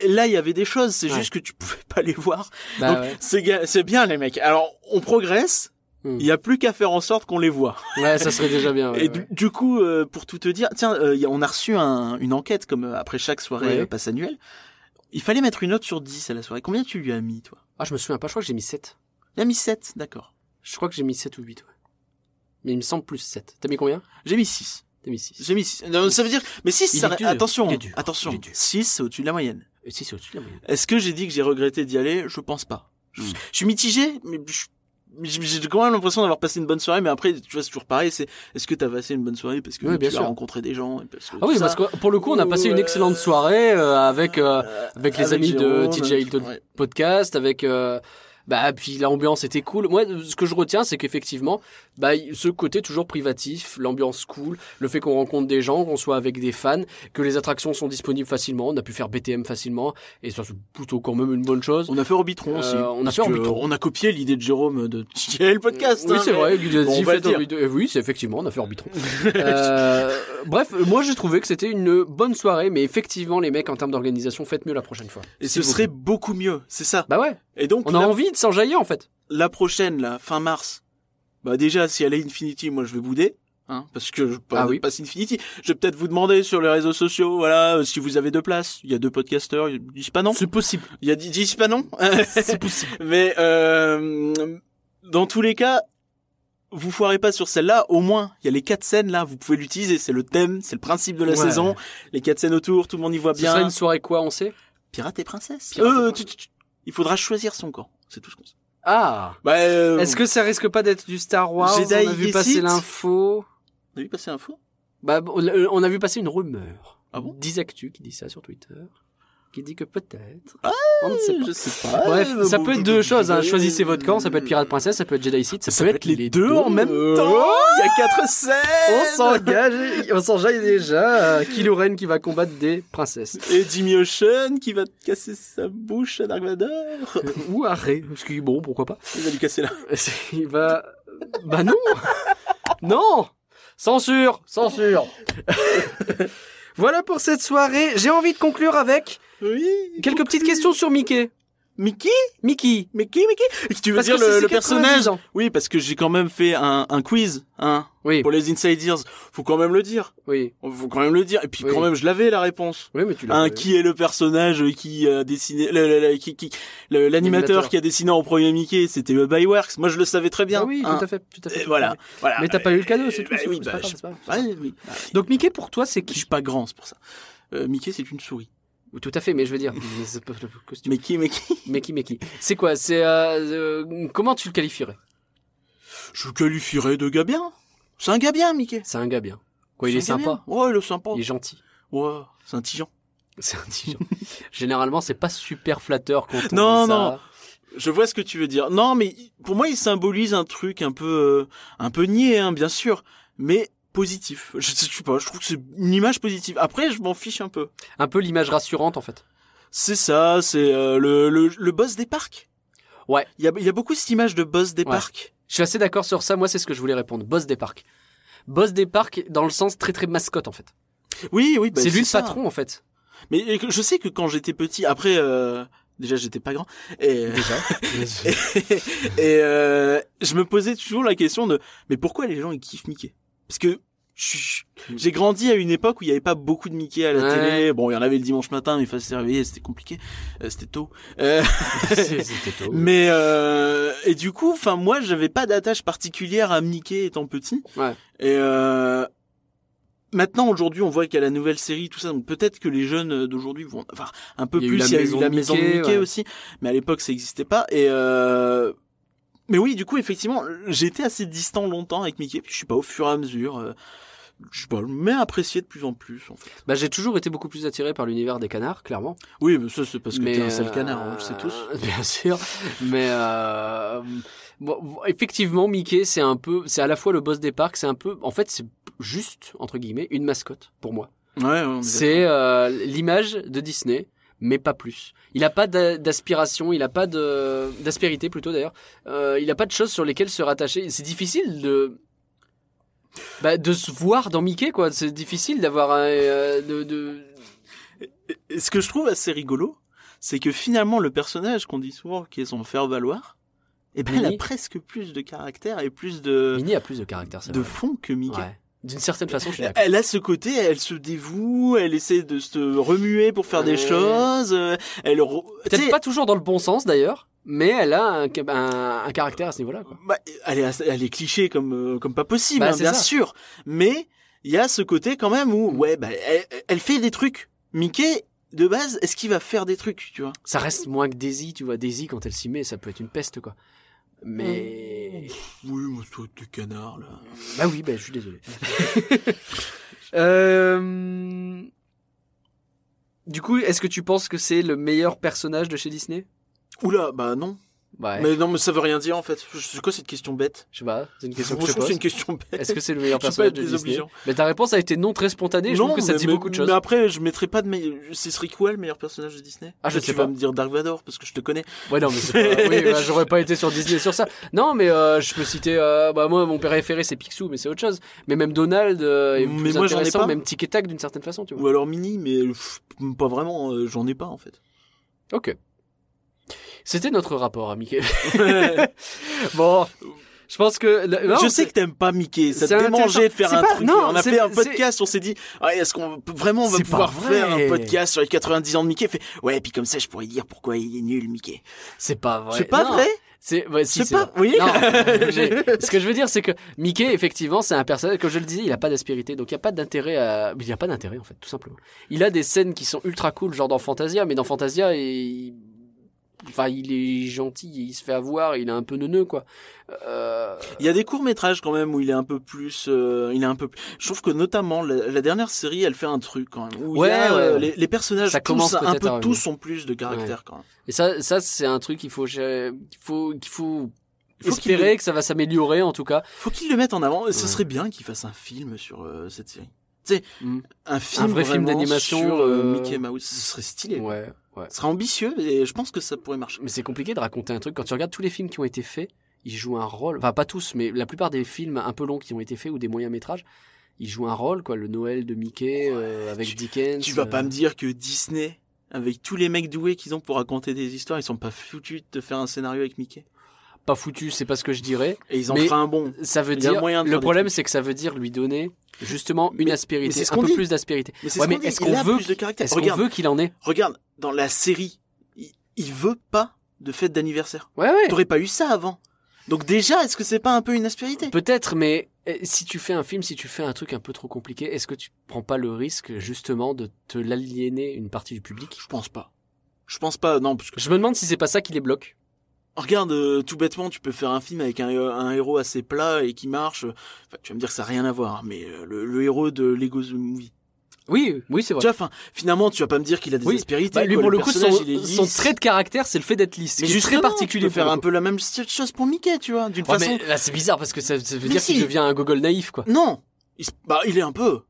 Et là, il y avait des choses. C'est Ouais. juste que tu pouvais pas les voir. Bah Donc, ouais. c'est bien, les mecs. Alors, on progresse. Hmm. Il y a plus qu'à faire en sorte qu'on les voit. Ouais, ça serait déjà bien. ouais, Et ouais. du, coup, euh, pour tout te dire, tiens, euh, on a reçu un- une enquête comme euh, après chaque soirée euh, passe annuelle. Il fallait mettre une note sur 10 à la soirée. Combien tu lui as mis, toi? Ah, je me souviens pas, je crois que j'ai mis 7. Il a mis 7, d'accord. Je crois que j'ai mis 7 ou 8, ouais. Mais il me semble plus 7. T'as mis combien? J'ai mis 6. T'as mis 6. J'ai mis 6. Non, ça veut dire... Mais 6, Il ça... attention, Il est dur. attention. Il est dur. 6, c'est au-dessus de la moyenne. Et 6 c'est au-dessus de la moyenne. Est-ce que j'ai dit que j'ai regretté d'y aller? Je pense pas. Je, Hmm. suis mitigé, mais je- mais j'ai quand même l'impression d'avoir passé une bonne soirée, mais après, tu vois, c'est toujours pareil, c'est est-ce que t'as passé une bonne soirée parce que Oui, bien tu as rencontré des gens et parce que Ah oui, parce que pour le coup, on a passé une excellente soirée euh, avec euh, avec les amis de TJ Hilton ouais. podcast, avec euh, bah puis l'ambiance était cool. Moi, ce que je retiens, c'est qu'effectivement, bah ce côté toujours privatif, l'ambiance cool, le fait qu'on rencontre des gens, qu'on soit avec des fans, que les attractions sont disponibles facilement, on a pu faire BTM facilement, et ça c'est plutôt quand même une bonne chose. On a fait Orbitron Euh, aussi. on a fait Orbitron. On a copié l'idée de Jérôme de TJL Podcast. Oui, hein, c'est mais- vrai. Bon, on va le dire. euh, oui, c'est effectivement, on a fait Orbitron. Euh, bref, moi j'ai trouvé que c'était une bonne soirée, mais effectivement, les mecs, en termes d'organisation, faites mieux la prochaine fois. Et ce vous serait plaît. beaucoup mieux, c'est ça. Bah ouais, Et donc, on a envie de s'enjailler en fait. la prochaine, là, fin mars, bah déjà, si elle est Infinity, moi je vais bouder. Hein, parce que je Ah oui. passe Infinity. Je vais peut-être vous demander sur les réseaux sociaux, voilà, euh, si vous avez deux places. Il y a deux podcasteurs, disent pas non. C'est possible. Il y a disent pas non. C'est possible. Mais euh, dans tous les cas, vous foirez pas sur celle-là. Au moins, il y a les quatre scènes là. Vous pouvez l'utiliser. C'est le thème, c'est le principe de la Ouais. saison. Les quatre scènes autour, tout le monde y voit Ce bien. serait une soirée quoi, on sait? Pirate et princesse. Pirate et Euh, princesse. tu- tu- tu- il faudra choisir son camp. C'est tout ce qu'on sait. Ah Bah, euh, Est-ce que ça risque pas d'être du Star Wars? Jedi On a vu passer l'info. on a vu passer l'info? Bah, on a- on a vu passer une rumeur. Ah bon? Dizactu qui dit ça sur Twitter. Qui dit que peut-être. Ah, on ne sait pas. Je sais pas. Bref, Euh, ça peut être deux choses. Hein. Choisissez votre camp. Ça peut être Pirate Princesse, ça peut être Jedi Sith, ça, Ça peut être les deux en même Euh, temps. Il y a quatre scènes. On s'engage, on s'enjaille déjà. Euh, Kylo Ren qui va combattre des princesses. Et Jimmy Ocean qui va casser sa bouche à Dark Vador. Ou Arrêt, parce que bon, pourquoi pas. Il va lui casser là. Il va... Bah non Non Censure Censure Voilà pour cette soirée. J'ai envie de conclure avec Oui. quelques petites questions sur Mickey. Mickey Mickey. Mickey, Mickey Tu veux Parce dire le, c'est le 90 personnage. Oui, parce que j'ai quand même fait un, un quiz, hein, Oui, pour les Insiders. Faut quand même le dire. oui. Faut quand même le dire. Et puis Oui. quand même, je l'avais la réponse. Oui, mais tu l'as. Pas- qui est le personnage qui a dessiné, le- le- le- le- l'animateur qui a dessiné en premier Mickey, c'était euh, Byworks. Moi, je le savais très bien. Ah oui, hein. tout à fait, tout à fait. Et voilà, voilà. Mais t'as pas eu le cadeau, c'est tout. Oui, je- Donc Mickey pour toi c'est je qui suis pas grand, c'est pour ça. Euh, Mickey, c'est une souris. Oui, Tout à fait, mais je veux dire, c'est pas le costume. Mickey, Mickey. Mickey, Mickey. C'est quoi? C'est euh, euh, comment tu le qualifierais? Je le qualifierais de gars bien. C'est un gars bien, Mickey. C'est un gars bien. Quoi, il est un sympa? Ouais, il est sympa. Il est gentil. Ouais, c'est intelligent. C'est intelligent. Généralement, c'est pas super flatteur quand on Non, dit ça. non. Je vois ce que tu veux dire. Non, mais pour moi, il symbolise un truc un peu, euh, un peu niais, hein, bien sûr, mais positif. Je, je sais pas, je trouve que c'est une image positive. Après, je m'en fiche un peu. Un peu l'image rassurante en fait. C'est ça, c'est euh, le, le, le boss des parcs. Ouais. Il y a, il y a beaucoup cette image de boss des Ouais. parcs. Je suis assez d'accord sur ça. Moi, c'est ce que je voulais répondre. Boss des parcs. Boss des parcs dans le sens très très mascotte en fait. Oui, oui, bah, c'est lui le ça. patron en fait. Mais et je sais que quand j'étais petit, après, euh, déjà j'étais pas grand, et, Déjà. et euh, je me posais toujours la question de, mais pourquoi les gens ils kiffent Mickey? Parce que suis- j'ai grandi à une époque où il y avait pas beaucoup de Mickey à la Ouais. télé. Bon, il y en avait le dimanche matin, mais il fallait se réveiller, c'était compliqué, Euh, c'était tôt. Euh, C'était tôt. mais euh, et du coup, enfin moi, j'avais pas d'attache particulière à Mickey étant petit. Ouais. Et euh, maintenant, aujourd'hui, on voit qu'il y a la nouvelle série, tout ça. Donc peut-être que les jeunes d'aujourd'hui vont, enfin, un peu Il y plus. il y a eu la maison de Mickey, Mickey ouais. aussi, mais à l'époque, ça existait pas. Et euh, mais oui, du coup, effectivement, j'étais assez distant longtemps avec Mickey. Puis je suis pas au fur et à mesure. Euh, je sais pas, mais apprécié de plus en plus, en fait. Bah, j'ai toujours été beaucoup plus attiré par l'univers des canards, clairement. Oui, mais ça, c'est parce que t'es un sale canard, on le sait tous. Bien sûr, mais euh, bon, effectivement, Mickey, c'est un peu, c'est à la fois le boss des parcs, c'est un peu, en fait, c'est juste entre guillemets une mascotte pour moi. Ouais, C'est euh, l'image de Disney, mais pas plus. Il a pas d'a- d'aspiration, il a pas d'aspérité plutôt d'ailleurs. Euh, il a pas de choses sur lesquelles se rattacher. C'est difficile de bah, de se voir dans Mickey quoi. C'est difficile d'avoir un, euh, de, de Et ce que je trouve assez rigolo, c'est que finalement le personnage qu'on dit souvent qui est son faire valoir, eh ben elle a presque plus de caractère et plus de Minnie a plus de caractère. c'est de vrai. fond que Mickey. Ouais. D'une certaine façon, je suis d'accord. Elle a ce côté, elle se dévoue, elle essaie de se remuer pour faire des Ouais. choses, euh, elle Peut-être pas toujours dans le bon sens d'ailleurs, mais elle a un, un, un caractère à ce niveau-là. Quoi. bah, elle est elle est cliché comme euh, comme pas possible, Bah, hein, bien ça. sûr, mais il y a ce côté quand même où Mm. ouais bah elle, elle fait des trucs. Mickey de base, est-ce qu'il va faire des trucs, tu vois? Ça reste moins que Daisy, tu vois. Daisy, quand elle s'y met, ça peut être une peste, quoi. Mais. Oui, moi toi des canards là. Bah oui, bah je suis désolé. euh... Du coup, est-ce que tu penses que c'est le meilleur personnage de chez Disney? Oula, bah non. Ouais. Mais non, mais ça veut rien dire en fait. C'est quoi cette question bête? Je sais pas, c'est une question que je pose. c'est une question bête. Est-ce que c'est le meilleur Je personnage de Disney. Mais ta réponse a été non très spontanée, je trouve que ça mais- dit mais- beaucoup de choses. Mais après, je mettrais pas de meilleur. Ce serait quoi le meilleur personnage de Disney? Ah, je Là, sais Tu pas. vas me dire Dark Vador parce que je te connais. Ouais, non, mais c'est pas... oui, bah, j'aurais pas été sur Disney sur ça. Non, mais euh, je peux citer, euh, bah moi, mon préféré c'est Picsou, mais c'est autre chose. Mais même Donald euh, est Mais plus moi, j'en ai intéressant, pas. même Tic et Tac d'une certaine façon, tu vois. Ou alors Mini, mais pff, pas vraiment. euh, J'en ai pas en fait. Ok. C'était notre rapport à Mickey. bon, je pense que... non, je sais que t'aimes pas Mickey. Ça c'est te démangeait de faire un pas- truc. non, on a fait un podcast. On s'est dit, ah, est-ce qu'on peut- vraiment on va pouvoir faire un podcast sur les 90 ans de Mickey? Fait, ouais, puis comme ça, je pourrais dire pourquoi il est nul, Mickey. C'est pas vrai. c'est pas Non. vrai? C'est si, pas- vrai. oui. Non, ce que je veux dire, c'est que Mickey, effectivement, c'est un personnage. Comme je le disais, il a pas d'aspérité, donc il y a pas d'intérêt à. Il y a pas d'intérêt en fait, tout simplement. Il a des scènes qui sont ultra cool, genre dans Fantasia, mais dans Fantasia, il... enfin, il est gentil, il se fait avoir, il est un peu neuneux, quoi. Euh... Il y a des courts métrages quand même où il est un peu plus, euh, il est un peu. plus- Je trouve que notamment la, la dernière série, elle fait un truc quand même. Où Ouais, a, euh, ouais. Les, les personnages, Ça commence tous, un peu à tous ont plus de caractère quand même. Et ça, ça c'est un truc qu'il faut, qu'il faut, qu'il faut. Il faut qu'il espérer que ça va s'améliorer en tout cas. Faut qu'ils le mettent en avant. Ce Ouais. serait bien qu'ils fassent un film sur euh, cette série. Mm. Un film, vrai film d'animation, sur Mickey Mouse. Ce serait stylé. quoi. Ouais. Ce serait ambitieux et je pense que ça pourrait marcher. Mais c'est compliqué de raconter un truc. Quand tu regardes tous les films qui ont été faits, ils jouent un rôle. Enfin, pas tous, mais la plupart des films un peu longs qui ont été faits ou des moyens métrages, ils jouent un rôle, quoi. Le Noël de Mickey euh, avec Dickens. Tu vas euh, pas me dire que Disney avec tous les mecs doués qu'ils ont pour raconter des histoires, ils sont pas foutus de faire un scénario avec Mickey? Pas foutu, c'est pas ce que je dirais. Et ils en Mais- feraient un bon. Ça veut dire. Le problème, c'est que ça veut dire lui donner justement une Mais- aspérité, mais ce un peu dit. plus d'aspérité. Mais c'est Ouais, qu'on est-ce veut plus de caractère. Est-ce qu'on veut qu'il en ait? Regarde, dans la série, il, il veut pas de fête d'anniversaire. Ouais, ouais. T'aurais pas eu ça avant. Donc déjà, est-ce que c'est pas un peu une aspérité? Peut-être, mais euh, si tu fais un film, si tu fais un truc un peu trop compliqué, est-ce que tu prends pas le risque justement de te l'aliéner une partie du public? Je pense pas. Je pense pas, non, parce que Je me demande si c'est pas ça qui les bloque. Regarde, euh, tout bêtement, tu peux faire un film avec un, un héros assez plat et qui marche. Enfin, tu vas me dire que ça n'a rien à voir, mais euh, le, le héros de Lego The Movie. Oui, oui, c'est vrai. Tu vois, enfin, finalement, tu vas pas me dire qu'il a des Oui. aspérités. Bah, lui, quoi. pour le, le coup, son, trait de caractère, c'est le fait d'être lisse. mais justement, très particulier. Tu peux faire un peu la même chose pour Mickey, tu vois, d'une. Ouais, façon. mais là, c'est bizarre parce que ça, ça veut Mais dire si. qu'il devient un gogol naïf, quoi. Non, il, bah, il est un peu.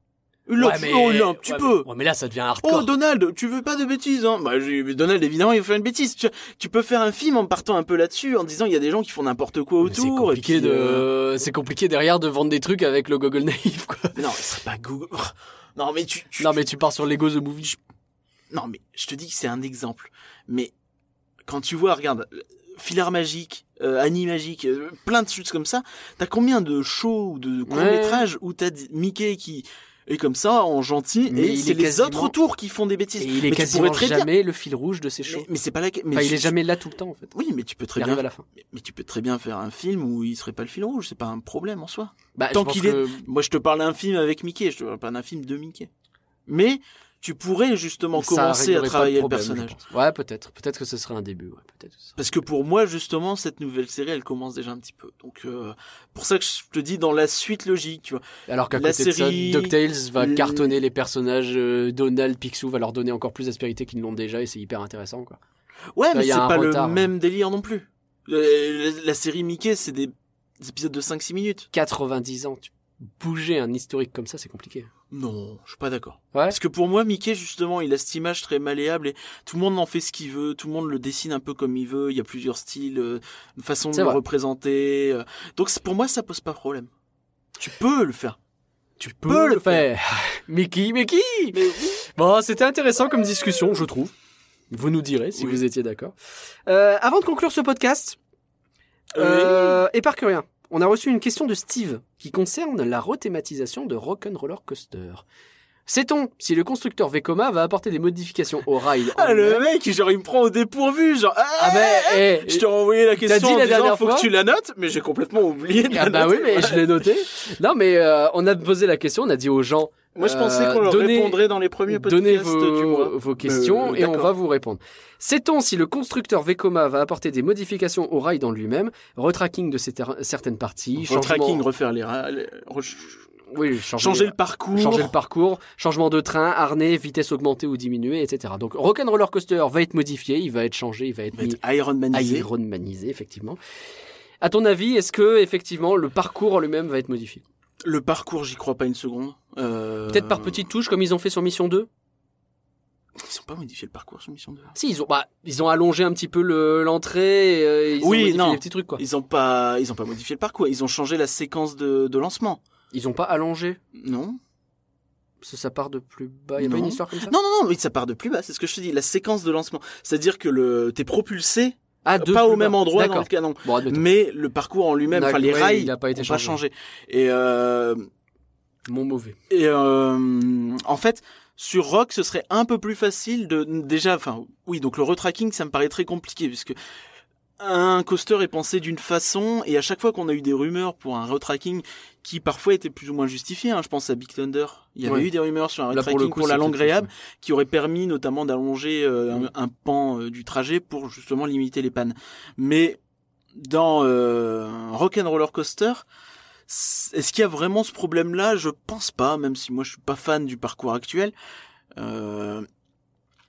Est, Ouais, un peu- oh, il est un petit ouais, peu. mais- ouais, mais là, ça devient Oh hardcore. Donald, tu veux pas de bêtises hein Bah Donald évidemment il va faire une bêtise. Tu, tu peux faire un film en partant un peu là-dessus, en disant il y a des gens qui font n'importe quoi Mais C'est autour. et compliqué puis, euh, de, c'est compliqué derrière de vendre des trucs avec le gogol naïf, quoi. mais non, ce serait pas Google. Non mais tu, tu- Non, mais tu pars sur Lego The Movie. non mais je te dis que c'est un exemple. Mais quand tu vois, regarde, Filard magique, euh, Annie magique, euh, plein de choses comme ça. T'as combien de shows ou de courts métrages où t'as Mickey qui est comme ça en gentil Mais et c'est est les quasiment- autres autour qui font des bêtises. Et il est Mais quasiment très bien- jamais le fil rouge de ses shows. Mais, mais c'est pas la. Mais Enfin, il est jamais là tout le temps, en fait. Oui, mais tu peux très Il bien à la fin. Mais, tu peux très bien faire un film où il serait pas le fil rouge, c'est pas un problème en soi. Bah, Tant qu'il que- Moi, je te parle d'un film avec Mickey, je te parle pas d'un film de Mickey. Mais tu pourrais justement ça commencer à travailler le problème, personnage. je pense. Ouais, peut-être. Peut-être que ce serait un début. Ouais, peut-être. Parce que pour moi, justement, cette nouvelle série, elle commence déjà un petit peu. Donc, euh, pour ça que je te dis dans la suite logique, tu vois. Alors qu'à côté série- de ça, DuckTales va le- cartonner les personnages. euh, Donald, Picsou va leur donner encore plus d'aspérité qu'ils l'ont déjà et c'est hyper intéressant, quoi. Ouais, mais c'est pas retard. le même délire non plus. Euh, la, la série Mickey, c'est des, des épisodes de 5-6 minutes. 90 ans, tu... bouger un historique comme ça, c'est compliqué. Non, je suis pas d'accord. Ouais. Parce que pour moi, Mickey, justement, il a cette image très malléable et tout le monde en fait ce qu'il veut, tout le monde le dessine un peu comme il veut, il y a plusieurs styles, euh, une façon de le représenter. euh. Donc pour moi, ça pose pas problème. Tu peux le faire. Tu peux, le faire. Mickey, Mickey Mais oui. Bon, c'était intéressant comme discussion, je trouve. Vous nous direz si Oui. vous étiez d'accord. Euh, avant de conclure ce podcast, euh, éparcurien, on a reçu une question de Steve qui concerne la rethématisation de Rock'n'Roller Coaster. Sait-on si le constructeur Vekoma va apporter des modifications au en Ah, le mec, genre, il me prend au dépourvu, genre, ah, ben, je t'ai envoyé la question dit en la disant, dernière faut fois que tu la notes, mais j'ai complètement oublié de Ah la bah oui, mais je l'ai noté. Non, mais euh, on a posé la question, on a dit aux gens, Moi, je pensais qu'on Euh, leur donnez- répondrait dans les premiers podcasts donnez du vos, mois. vos questions Euh, et on va vous répondre. Sait-on si le constructeur Vekoma va apporter des modifications au rail en lui-même, retracking de certaines parties, Retracking, refaire les, ra- les- re- oui, changer, changer le parcours. changer le parcours, changement de train, harnais, vitesse augmentée ou diminuée, etc. Donc Rock'n'Roller Coaster va être modifié, il va être changé, il va être être Ironmanisé. Ironmanisé, effectivement. À ton avis, est-ce que effectivement le parcours en lui-même va être modifié? Le parcours, j'y crois pas une seconde. Euh, Peut-être par petites touches comme ils ont fait sur Mission 2 Ils ont pas modifié le parcours sur Mission 2. Si, ils ont, bah, ils ont allongé un petit peu le- l'entrée, euh, ils ont Oui, modifié non. des petits trucs, quoi. Ils ont pas, ils ont pas modifié le parcours. Ils ont changé la séquence de, de lancement. Ils ont pas allongé, Non. parce que ça part de plus bas. Y a pas une histoire comme ça Non, non, non, mais ça part de plus bas. C'est ce que je te dis. La séquence de lancement. C'est-à-dire que le, t'es propulsé Ah, de pas au même bas. endroit dans le canon. Bon. Mais le parcours en lui-même, enfin les rails, il a pas été ont pas changé. changé. Et, euh, Mon mauvais. et euh, en fait, sur Rock, ce serait un peu plus facile de déjà, enfin, oui, donc le retracking, ça me paraît très compliqué puisque un coaster est pensé d'une façon et à chaque fois qu'on a eu des rumeurs pour un retracking qui parfois étaient plus ou moins justifiés, hein, je pense à Big Thunder, il y avait Ouais. eu des rumeurs sur un pour retracking pour, coup, la plus, réable qui aurait permis notamment d'allonger euh, un, un pan euh, du trajet pour justement limiter les pannes. Mais dans euh, Rock'n'Roller Coaster, c- est-ce qu'il y a vraiment ce problème-là? Je pense pas, même si moi je suis pas fan du parcours actuel. Euh,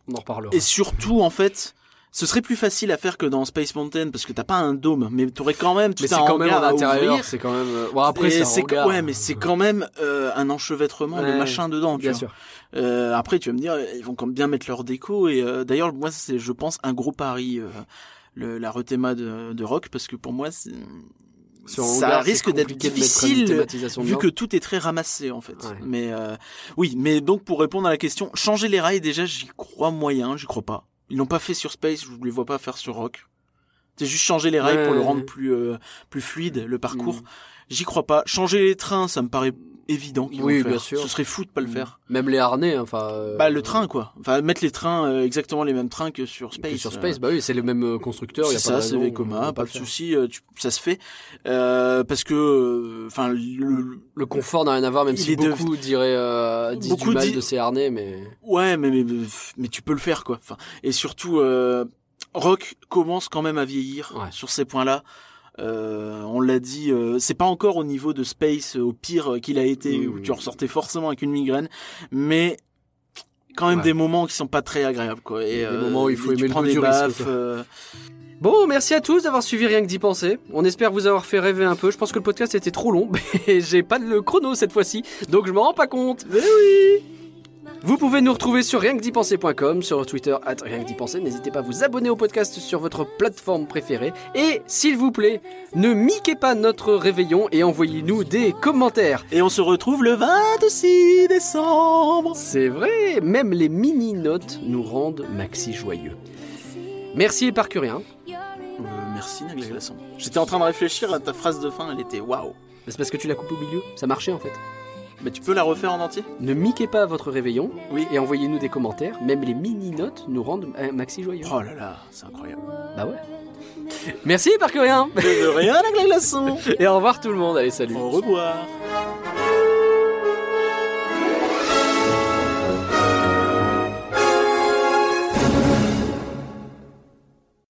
On en reparlera. et surtout, en fait, ce serait plus facile à faire que dans Space Mountain parce que t'as pas un dôme, mais t'aurais quand même mais c'est quand même à intérieur, ouvrir. c'est quand même. euh, Bon, après, c'est ouais, mais c'est quand même euh, un enchevêtrement de machin dedans. Tu Bien vois. sûr. Euh, après, tu vas me dire, ils vont quand même bien mettre leur déco. Et euh, d'ailleurs, moi, c'est, je pense, un gros pari, euh, le, la rethéma de, de Rock, parce que pour moi, c'est, Sur ça hangar, risque d'être de difficile vu que tout est très ramassé en fait. Ouais. Mais euh, oui, mais donc pour répondre à la question, changer les rails déjà, j'y crois moyen, j'y crois pas. Ils l'ont pas fait sur Space, je les vois pas faire sur Rock. C'est juste changer les rails Ouais, pour le rendre plus euh, plus fluide le parcours. Mm. J'y crois pas. Changer les trains, ça me paraît évident qu'ils Oui, vont le bien faire. sûr. Ce serait fou de pas le faire. Même les harnais, enfin. euh, Bah le train quoi. Enfin mettre les trains euh, exactement les mêmes trains que sur que Space. sur euh, Space, bah oui, c'est le même constructeur. c'est ça, c'est peut pas de souci, tu- ça se fait. Euh, parce que, enfin, le, Le confort n'a rien à voir, même Il si est de- beaucoup diraient euh, disent Beaucoup du mal dit- de ces harnais, mais Ouais, mais, mais mais tu peux le faire quoi. Enfin, et surtout, euh, Rock commence quand même à vieillir Ouais. sur ces points-là. Euh, on l'a dit, euh, c'est pas encore au niveau de Space, euh, au pire qu'il a été, où tu oui. ressortais forcément avec une migraine, mais quand même Ouais. des moments qui sont pas très agréables quoi. Et Des euh, moments où il faut aimer le du baffes, Bon, merci à tous d'avoir suivi rien que d'y penser. On espère vous avoir fait rêver un peu. Je pense que le podcast était trop long, mais j'ai pas le chrono cette fois-ci, donc je m'en rends pas compte. Mais oui Vous pouvez nous retrouver sur rien que d'y penser.com, sur Twitter at rien que d'y penser. N'hésitez pas à vous abonner au podcast sur votre plateforme préférée. Et s'il vous plaît, ne miquez pas notre réveillon et envoyez-nous des commentaires. Et on se retrouve le 26 décembre. C'est vrai, même les mini-notes nous rendent maxi joyeux. Merci Parcurien. Euh, merci Nagla Glaçon. J'étais en train de réfléchir à ta phrase de fin, elle était waouh. C'est parce que tu l'as coupé au milieu, ça marchait en fait. Mais tu peux la refaire en entier? Ne miquez pas votre réveillon Oui. et envoyez-nous des commentaires. Même les mini-notes nous rendent un maxi joyeux. Oh là là, c'est incroyable. Bah ouais. Merci Parcurien De rien Nagla Glaçon. Et au revoir tout le monde. Allez, salut. Au revoir.